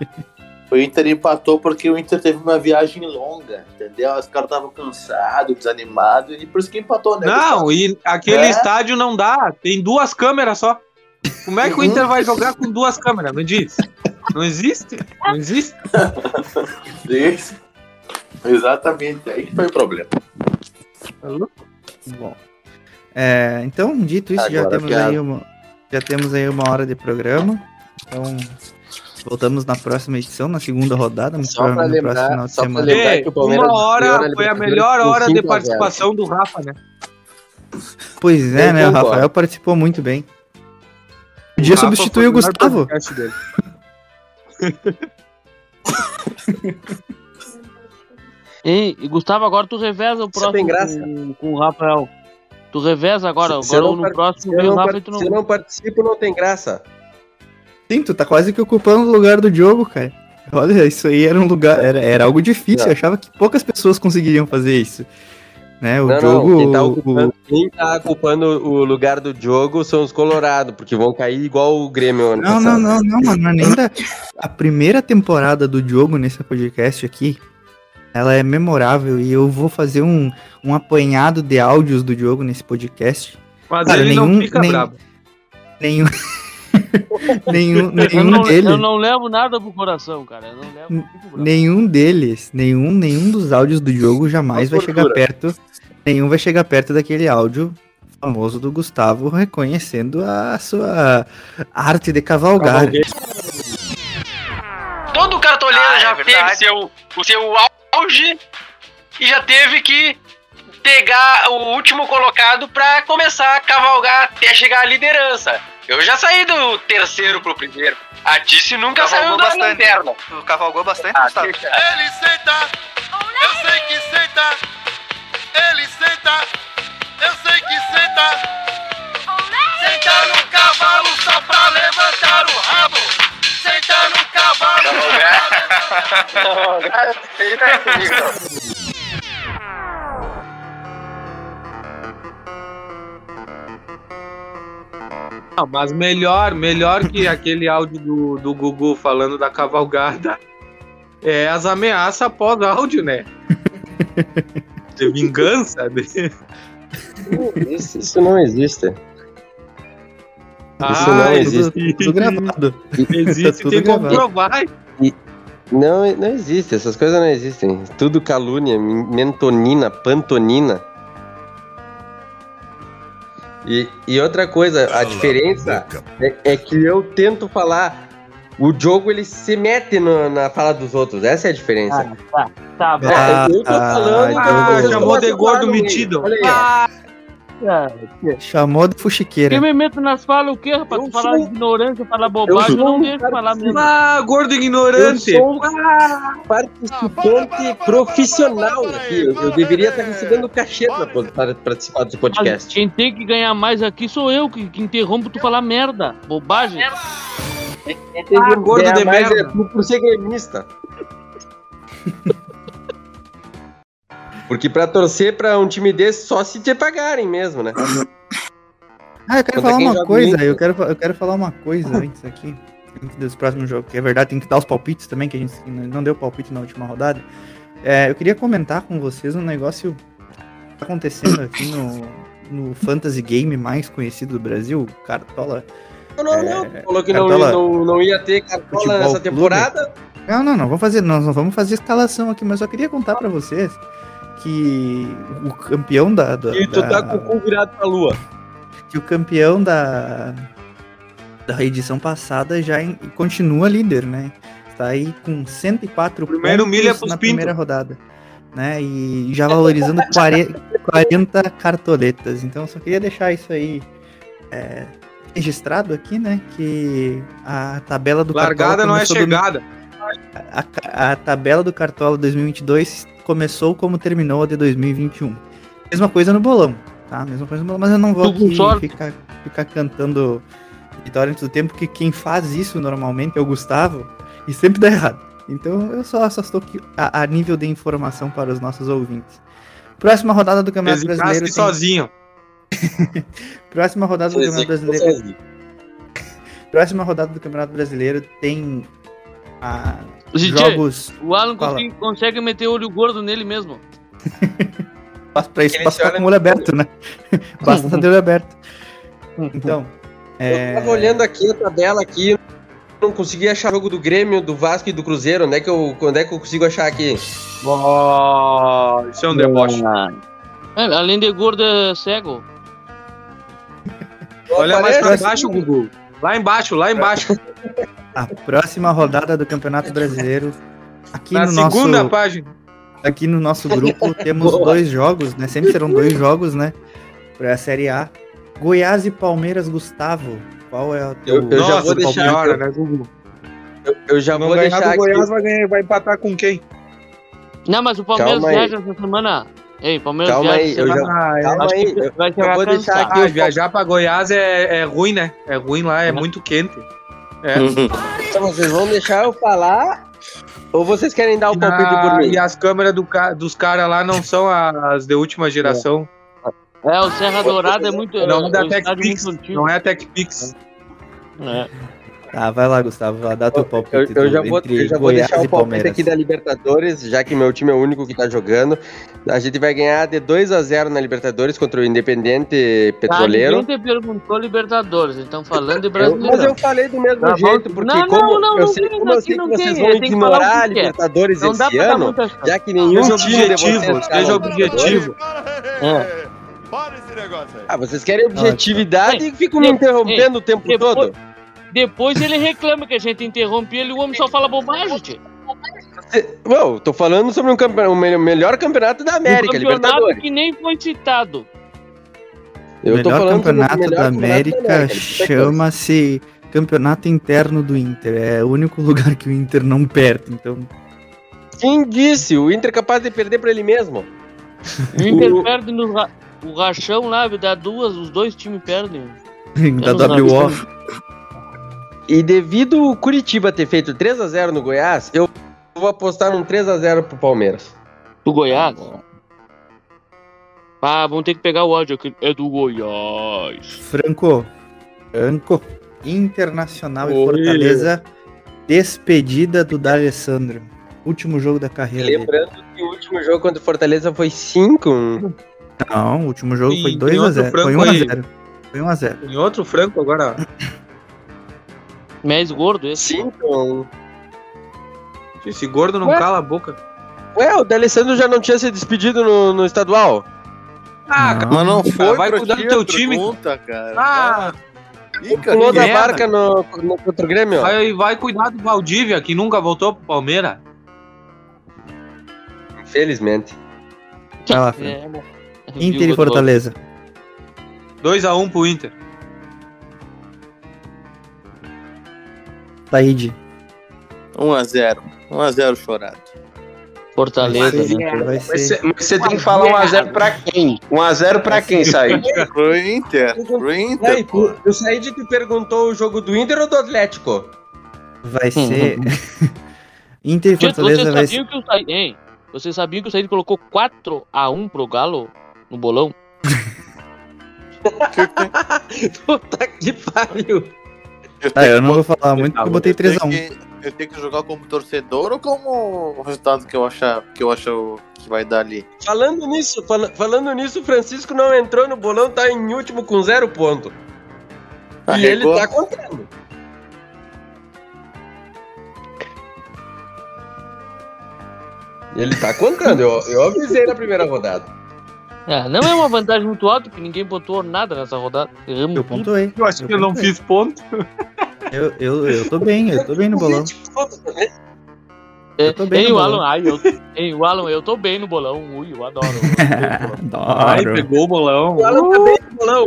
O Inter empatou porque o Inter teve uma viagem longa, entendeu? Os caras estavam cansados, desanimados, e por isso que empatou, né? Não, e aquele É. estádio não dá. Tem duas câmeras só. Como é que o Inter vai jogar com duas câmeras? Me diz. Não existe? Não existe? Isso. Exatamente, aí que foi o problema. Bom. É, então, dito isso, já Agora temos, piada. aí uma, já temos aí uma hora de programa. Então, voltamos na próxima edição, na segunda rodada, muito Só pra provavelmente no próximo lembrar- final de só pra semana. lembrar Ei, que o Palmeiras uma hora foi a melhor hora 5 de a 0. participação do Rafa, né? Pois é, Eu né? O. Rafael participou muito bem. Podia substituir o Gustavo. Ei, e Gustavo, agora tu reveza o Isso próximo com, com o Rafael. Tu reveza agora, Se eu agora não no próximo se vem o não Rafa e tu não. Se não participo, não tem graça. Sim, tu tá quase que ocupando o lugar do Diogo, cara. Olha, isso aí era um lugar, era, era algo difícil, eu achava que poucas pessoas conseguiriam fazer isso. Né, o não, jogo. não. Quem tá, o- ocupando, quem tá ocupando o lugar do jogo são os Colorado, porque vão cair igual o Grêmio ano Não, passado. não, não, não, mano, não é nem da. A primeira temporada do Diogo nesse podcast aqui, ela é memorável e eu vou fazer um, um apanhado de áudios do Diogo nesse podcast. Mas Cara, ele não nenhum- fica nem- bravo. Nenhum. nenhum, Eu nenhum não, deles. eu não levo nada pro coração, cara. Eu não levo. eu. Nenhum deles, nenhum, nenhum dos áudios do Diogo jamais vai chegar perto. Nenhum vai chegar perto daquele áudio famoso do Gustavo reconhecendo a sua arte de cavalgar. Todo cartoleiro Ah, é já verdade. teve seu, o seu auge e já teve que pegar o último colocado pra começar a cavalgar até chegar à liderança. Eu já saí do terceiro pro primeiro. A Tice nunca saiu Cavalgou da bastante. lanterna. Cavalgou bastante, Ah, Gustavo. Ele senta, eu sei que senta. Ele senta, eu sei que senta. Senta no cavalo só pra levantar o rabo. Senta no cavalo. Comigo, não. Não, mas melhor, melhor que aquele áudio do, do Gugu falando da cavalgada é as ameaças após áudio, né? De vingança. De... Isso, isso não existe. Ah, Isso não existe. Tudo, gravado. Existe, Tá tudo tem como gravado. provar. Não, não existe, essas coisas não existem. Tudo calúnia, mentonina, pantonina. E, e outra coisa, a diferença é, é que eu tento falar. O jogo ele se mete no- na fala dos outros, essa é a diferença. Tá, tá, É, eu tô Ah, falando. Ah, vocês chamou de gordo metido. Olha aí, ó. Ah, cara. Chamou de fuxiqueira. Eu me meto nas falas o quê, rapaz? Tu falar ignorância, falar bobagem, eu, sou não deixo falar mesmo. Ah, gordo Eu ignorante. sou um participante profissional aqui. Eu, eu deveria estar recebendo cachê para, participar desse Mas podcast. quem tem que ganhar mais aqui sou eu, que, que interrompo tu falar merda, bobagem. Ah, gordo de merda. É por, por ser gremista. Porque pra torcer pra um time desse, só se te pagarem mesmo, né? Ah, eu quero falar uma coisa, muito. eu quero, eu quero falar uma coisa antes aqui, antes dos próximos jogos, que é verdade, tem que dar os palpites também, que a gente não deu palpite na última rodada. É, eu queria comentar com vocês um negócio que tá acontecendo aqui no, no Fantasy Game mais conhecido do Brasil, o Cartola. Não, não, não. É, Falou que não, Cartola- não, não ia ter cartola nessa Clube. temporada. Não, não, não, vamos fazer, nós não vamos fazer escalação aqui, mas eu queria contar pra vocês que o campeão da, da- E tu da- tá com o cu virado pra lua. que o campeão da, da edição passada já em- continua líder, né? Está aí com 104 Primeiro pontos milha na pinto. primeira rodada. Né? E já valorizando 40, 40 cartoletas. Então eu só queria deixar isso aí é, registrado aqui, né? Que a tabela do Largada não é chegada. a, ca- a tabela do Cartola 2022 começou como terminou a de 2021. Mesma coisa no bolão, tá? Mesma coisa no bolão, mas eu não vou ficar, ficar cantando vitória antes do tempo, porque quem faz isso normalmente é o Gustavo e sempre dá errado. Então eu só, só estou aqui a, a nível de informação para os nossos ouvintes. Próxima rodada do Campeonato Brasileiro. Hesitasse sozinho. Próxima rodada do Campeonato Brasileiro. Próxima rodada do Campeonato Brasileiro tem a jogos. O Alan Fala. consegue, consegue meter olho gordo nele mesmo. Pra isso, Ele passa olha com o olho aberto, né? Basta estar de olho aberto. Então, é, Eu tava olhando aqui a tabela aqui, não consegui achar o jogo do Grêmio, do Vasco e do Cruzeiro. Onde é que eu, onde é que eu consigo achar aqui? Oh, isso é um deboche. É, além de gordo, é cego. Olha mais pra baixo, Gugu. Lá embaixo, lá embaixo. a próxima rodada do Campeonato Brasileiro. Aqui Na no segunda nosso, página. aqui no nosso grupo temos Boa. dois jogos, né? Sempre serão dois jogos, né? Pra Série A. Goiás e Palmeiras, Gustavo. Qual é o teu Eu- eu já vou deixar- piora, né, Gugu? Eu, eu já Não vou deixar aqui. Goiás, vai, ganhar, vai empatar com quem? Não, mas o Palmeiras viaja essa semana. Ei, Palmeiras Calma aí, eu já- é. Calma Acho aí, eu, vou deixar aqui Ah, viajar pra Goiás é, é ruim, né? É ruim lá, é muito quente. É. Então, vocês vão deixar eu falar? Ou vocês querem dar o palpite por mim? e as câmeras do dos caras lá não são as de última geração. É, o Serra Dourada é muito. Não é é, da TechPix. muito antigo. Não é a TechPix. É. Tá, vai lá, Gustavo. Vai dar teu palpite. Eu, eu já vou, eu já vou deixar o palpite Palmeiras. aqui da Libertadores, já que meu time é o único que tá jogando. A gente vai ganhar de 2 a 0 na Libertadores contra o Independente Petroleiro. ninguém te perguntou Libertadores, estão falando de Eu- mas eu falei do mesmo Tá bom. jeito, porque Não, como não, não, eu não sei, tem, como eu aqui sei que não vocês tem, vão ignorar a. Libertadores Não esse ano, já que nenhum Seja objetivo, seja objetivo. É. Para esse negócio aí. Ah, vocês querem objetividade Ei, e ficam me ei, interrompendo o tempo depois- todo? Depois ele reclama que a gente interrompe ele e o homem só fala bobagem, tio. Bom, tô falando sobre um campe- o me- melhor campeonato da América, um campeonato Libertadores. que nem foi citado. O Eu tô melhor falando sobre o campeonato melhor da campeonato América Libertadores. chama-se Campeonato Interno do Inter. É o único lugar que o Inter não perde. Então, Quem disse? O Inter é capaz de perder pra ele mesmo. O Inter perde no ra- o rachão lá, dá duas, os dois times perdem. da WO. E devido o Curitiba ter feito 3 a 0 no Goiás, eu vou apostar num 3 a 0 pro Palmeiras. Do Goiás? Ah, vamos ter que pegar o áudio aqui. É do Goiás. Franco. Franco. Internacional e Oi. Fortaleza. Despedida do D'Alessandro. Último jogo da carreira dele. Lembrando que o último jogo contra o Fortaleza foi 5 Não, o último jogo E foi tem 2 a outro 0 Foi Franco 1 a aí. 0 Foi 1 a 0 Tem outro Franco agora. Mais gordo esse. 5 Esse gordo não Ué? cala a boca. Ué, o D'Alessandro já não tinha se despedido no, no estadual? Ah, Não. Mas não foi vai cuidar do teu time. pergunta, cara. Ah, Ih, cara, Pulou da merda. barca no, no contra o Grêmio? vai, vai cuidar do Valdívia, que nunca voltou pro Palmeiras. Infelizmente. Vai lá. É? Inter e Fortaleza. 2x1 pro Inter. Taíde. 1x0. 1x0 chorado. Fortaleza, Vai ser- né? vai Mas ser- você, mas você tem que falar 1x0 pra quem? 1x0 pra quem, Said? Pro Inter. Pro Aí, Inter, pô. tu, o Said te perguntou o jogo do Inter ou do Atlético? Vai ser. Inter e Fortaleza vocês vai ser. que o Said. Hein? Vocês sabiam que o Said colocou 4x1 pro Galo no bolão? Puta que pariu. Ah, eu não vou falar muito porque eu botei Eu tenho 3x1. que- Eu tenho que jogar como torcedor ou como o resultado que eu achar que eu acho que vai dar ali? Falando nisso, fala- falando nisso, o Francisco não entrou no bolão, tá em último com zero ponto. E ele Arregou. tá contando. Ele tá contando, eu, eu avisei na primeira rodada. É, não é uma vantagem muito alta, porque ninguém pontuou nada nessa rodada. Erramos Eu tudo. pontuei. Eu acho que eu não pontuei. fiz ponto. Eu, eu, eu tô bem, eu tô bem no bolão. É, Eu tô bem no o bolão. Alan, ai, eu, hein, o Alan, eu tô bem no bolão. Ui, eu adoro. Ai, Adoro. pegou o bolão. O Alan tá bem no bolão.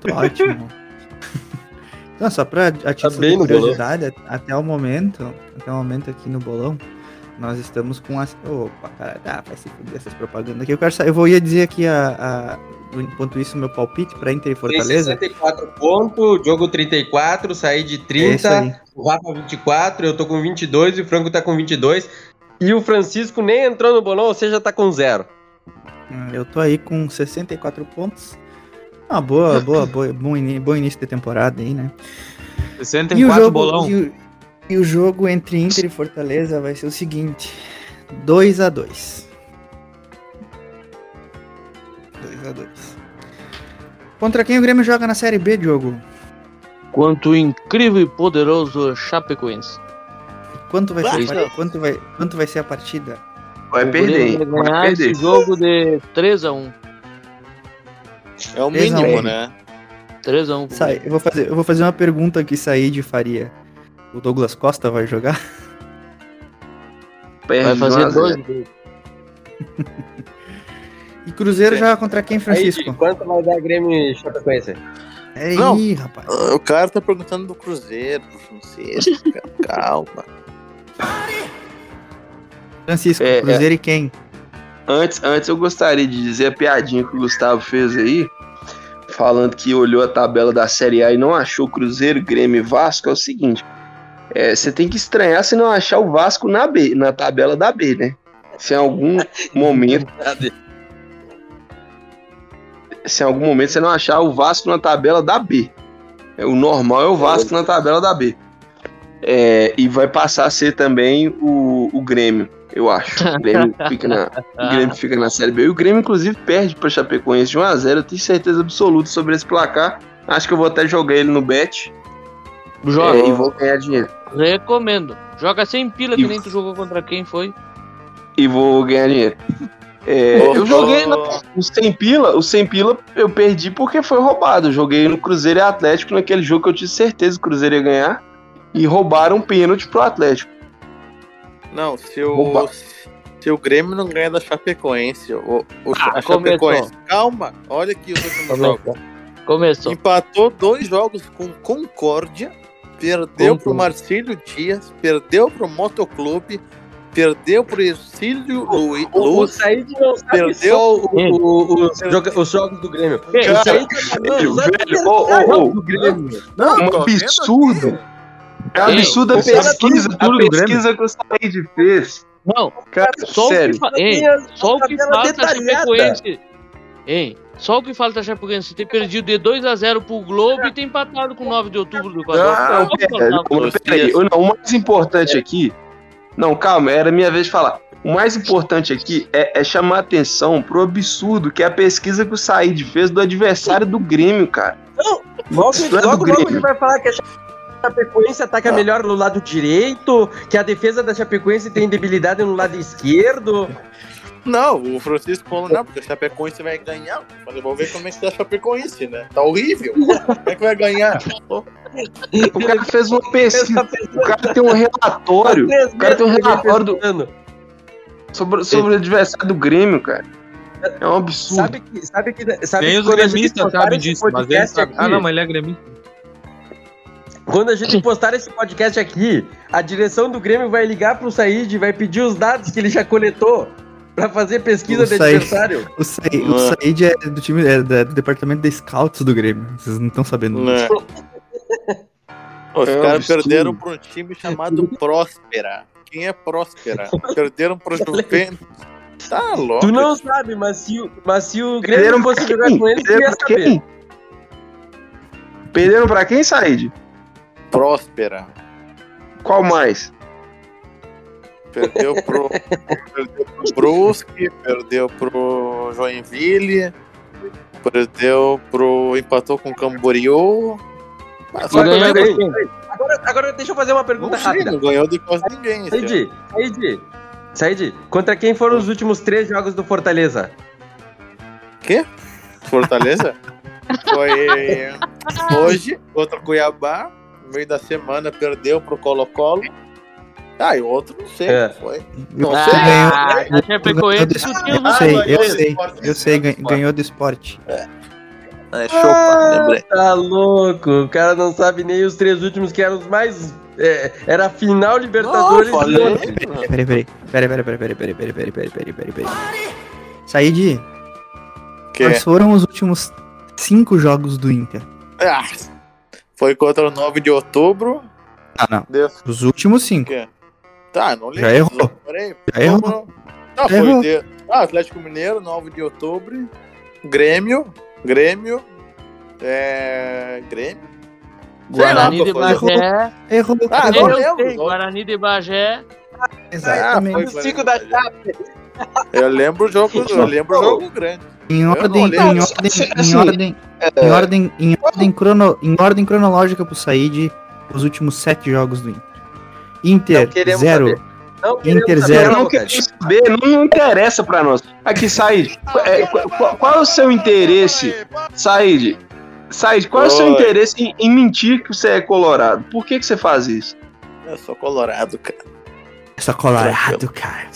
Tô ótimo. Então, só pra a título bem de no bolão. curiosidade, at- até o momento, até o momento aqui no bolão, nós estamos com as. Opa, cara, ah, vai se fuder essas propagandas aqui. Eu quero saber, eu vou ia dizer aqui a, a- enquanto isso, meu palpite pra Inter e Fortaleza. 64 pontos, jogo 34, saí de É isso aí. 30, o Rafa 24, eu tô com 22 e o Franco tá com 22. E o Francisco nem entrou no bolão, ou seja, tá com zero. Eu tô aí com 64 pontos. Uma boa, boa, boa, bom, ini- bom início de temporada aí, né? 64 bolão. E o, e o jogo entre Inter e Fortaleza vai ser o seguinte: 2 a 2 2 a 2 Contra quem o Grêmio joga na Série B, Diogo? Quanto o incrível e poderoso Chapecoense. Quanto vai, ser, quanto vai, quanto vai ser a partida? Vai perder, vai Vai ganhar perder. esse jogo de 3x1. É o mínimo, né? 3x1. pro Sai, eu, vou fazer, eu vou fazer uma pergunta que Said faria. O Douglas Costa vai jogar? Vai fazer 1 a 0. dois gols. E Cruzeiro joga contra quem, Aí, Francisco? quanto vai dar Grêmio e Chapecoense? É Não. aí, rapaz. O cara tá perguntando do Cruzeiro, do Francisco. Calma. Francisco, É, Cruzeiro e quem? Antes, antes eu gostaria de dizer a piadinha que o Gustavo fez aí, falando que olhou a tabela da Série A e não achou Cruzeiro, Grêmio e Vasco, é o seguinte. É, você tem que estranhar se não achar o Vasco na B, na tabela da B, né? Se em algum momento, se em algum momento você não achar o Vasco na tabela da B. É, O normal é o Vasco na tabela da B. É, e vai passar a ser também o, o Grêmio, eu acho. O Grêmio fica na, o Grêmio fica na Série B. E o Grêmio, inclusive, perde para Chapecoense de 1x0. Eu tenho certeza absoluta sobre esse placar. Acho que eu vou até jogar ele no bet Joga. é, e vou ganhar dinheiro. Recomendo. Joga sem pila, que E- nem tu jogou contra quem foi. E vou ganhar dinheiro. É, eu joguei no, o 100 pila, o 100 pila eu perdi porque foi roubado. Eu joguei no Cruzeiro e Atlético naquele jogo que eu tinha certeza que o Cruzeiro ia ganhar. E roubaram um pênalti pro Atlético. Não, se o, Opa. se o Grêmio não ganha da Chapecoense, o, o Ah, a Chapecoense. começou. Calma, olha aqui os últimos jogos. Começou. Empatou dois jogos com Concórdia, perdeu pro Concórdia. Marcílio Dias, perdeu pro Motoclube, perdeu pro Ercílio Luiz. O, o Luz, Said não sabe Perdeu. só o- o- os, joga- os jogos do Grêmio. Ei, o cara, Said tá falando velho, do Grêmio. Não, um absurdo. É um Ei, absurdo a sabe pesquisa, tudo a do Grêmio? pesquisa que o Said fez. Não, Cara, só o sério. que, fa... Ei, a- só o a que falta a detalhada. Chapecoense. Ei, só o que falta a Chapecoense ter perdido de 2x0 pro Globo e ter empatado com 9 de outubro do Equador. Não, pera, faltava. não, peraí. Não, o mais importante aqui. Não, calma, era minha vez de falar. O mais importante aqui é, é chamar atenção pro absurdo que é a pesquisa que o Said fez do adversário do Grêmio, cara. Logo, Isso é logo, logo ele vai falar que a Chapecoense ataca melhor no lado direito, que a defesa da Chapecoense tem debilidade no lado esquerdo. Não, o Francisco falou, não, porque a Chapecoense vai ganhar. Eu Falei, vou ver como é que tá a Chapecoense, né? Tá horrível. Como é que vai ganhar? O cara fez uma pesquisa. O cara tem um relatório. O cara tem um relatório do- sobre, sobre o adversário do Grêmio, cara. É um absurdo. Sabe que, sabe que, sabe Nem que os gremistas sabem disso, mas ele sabe. Ah, aqui- não, mas ele é gremista. Quando a gente postar esse podcast aqui, a direção do Grêmio vai ligar pro Said e vai pedir os dados que ele já coletou pra fazer pesquisa O de Said- adversário. O, Said, o Said é do time é do departamento de scouts do Grêmio. Vocês não estão sabendo Né? disso. Os É caras perderam pra um time chamado Próspera. Quem é Próspera? perderam pro Juventus. Tá louco. Tu não sabe, mas se, o- mas se o Grêmio Perderam fosse pra jogar com ele, tu Perderam ia saber. quem? Perderam pra quem, Said? Próspera. Qual mais? Perdeu pro, perdeu pro Brusque, perdeu pro Joinville, perdeu pro. empatou com o Camboriú. Mas só Agora, ganhou agora, deixa eu fazer uma pergunta Não sei, rápida. não ganhou de quase ninguém. Said, Said, Said, contra quem foram os últimos três jogos do Fortaleza? Quê? Fortaleza? Foi hoje contra o Cuiabá. No meio da semana perdeu pro Colo-Colo. Ah, e o outro não sei. É. Foi. Não Ah, sei. ganhou- a Chapecoense do- tinha Eu sei, Ah, eu sei, esporte, eu sei, ganhou do esporte. É, chupa, lembrei. Tá louco, o cara não sabe nem os três últimos que eram os mais. é, era a final Libertadores. Não, e ontem. Peraí, peraí, peraí, peraí, peraí, peraí, peraí, peraí, peraí, peraí, peraí, peraí, peraí. Said, Que? quais foram os últimos cinco jogos do Inter? Ah, foi contra o 9 de outubro. Ah, não. Deu- Os últimos cinco. Que? Tá, não lembro. Já errou. Peraí, Já errou. Não, Já foi errou. de... ah, Atlético Mineiro, 9 de outubro. Grêmio. Grêmio. É. Grêmio. Lá, Guarani de foi. Bagé. Errou, Ah, errou. não lembro. Guarani de Bagé. Exatamente. Ah, Cinco da chave. Eu lembro o jogo, eu lembro o jogo grande. Em não ordem, em ordem, Assim, em assim, ordem, em ordem, em ordem, crono, em ordem cronológica pro Said, os últimos sete jogos do Inter. Inter, Não queremos zero. saber. Não queremos Inter zero. Eu não cara. saber, não, não interessa pra nós. Aqui, Said, é, qual, qual- qual é o seu interesse, Said? Said, qual é o seu Oi. interesse em, em mentir que você é colorado? Por que, que você faz isso? Eu sou colorado, cara. Essa colorado, cara.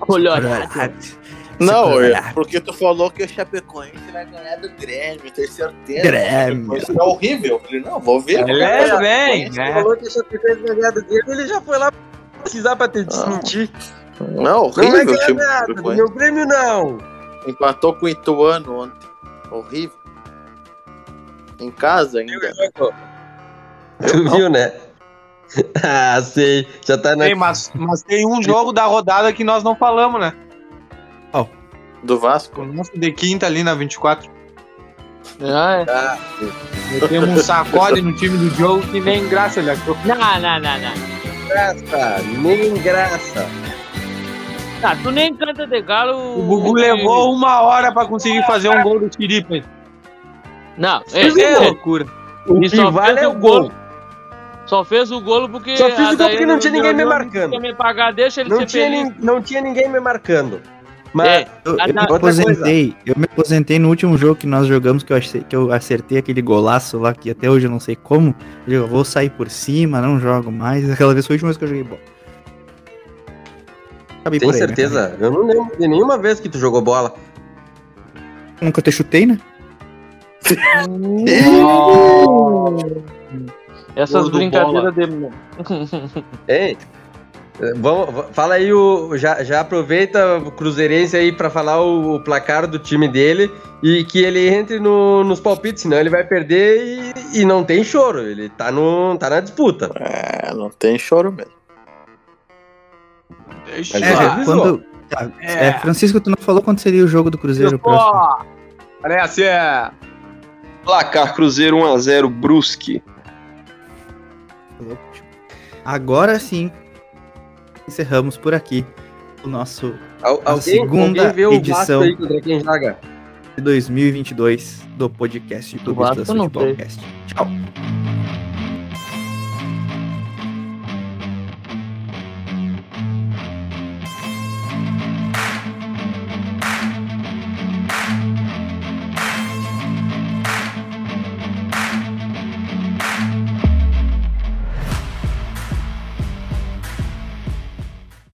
Colorado. Não, é porque tu falou que o Chapecoense vai ganhar do Grêmio, tenho certeza. Grêmio. Isso é horrível. Eu falei, não, vou ver. Ele cara. é bem, Ele né? falou que a Chapecoense vai ganhar do Grêmio, ele já foi lá pesquisar pra te desmentir. Não, Não vai horrível o ganhar time do nada, do Chapecoense. meu Grêmio não. Empatou com o Ituano ontem. Horrível. Em casa ainda. Tu viu, né? Ah, sei. Já tá na. Ei, mas, mas tem um jogo da rodada que nós não falamos, né? Do Vasco. O nosso de quinta ali na 24. Ah, é. Metemos um sacode no time do jogo que nem graça ele achou. Não, não, não, não. graça, nem graça. Ah, tu nem canta de galo. O Gugu levou uma hora pra conseguir fazer um gol do Tiripa. Não, É, é, é, loucura. O E que só vale fez é o o gol. Só fez o golo porque. Só fiz o gol porque não tinha ninguém me marcando. Me pagar, deixa ele Não ser tinha, nin- não tinha ninguém me marcando. Mas É, Eu, eu me outra coisa. aposentei, eu me aposentei no último jogo que nós jogamos, que eu, acertei, que eu acertei aquele golaço lá, que até hoje eu não sei como. Eu vou sair por cima, não jogo mais. Aquela vez foi a última vez que eu joguei bola. Acabei tem por aí, né, certeza? Eu não lembro de nenhuma vez que tu jogou bola. Nunca te chutei, né? Essas brincadeiras de. Hein? Eh, Vamos, va- fala aí o. Já, já aproveita o Cruzeirense aí pra falar o, o placar do time dele e que ele entre no- nos palpites, senão ele vai perder e, e não tem choro. Ele tá, no, tá na disputa. É, não tem choro mesmo. Deixa Mas É, quando, tá, é, Francisco, tu não falou quando seria o jogo do Cruzeiro próximo? Parece é. Placar Cruzeiro 1x0 Brusque. Agora sim, encerramos por aqui o nosso Al alguém, segunda alguém edição de 2022 do podcast do Clube do Podcast. Tchau.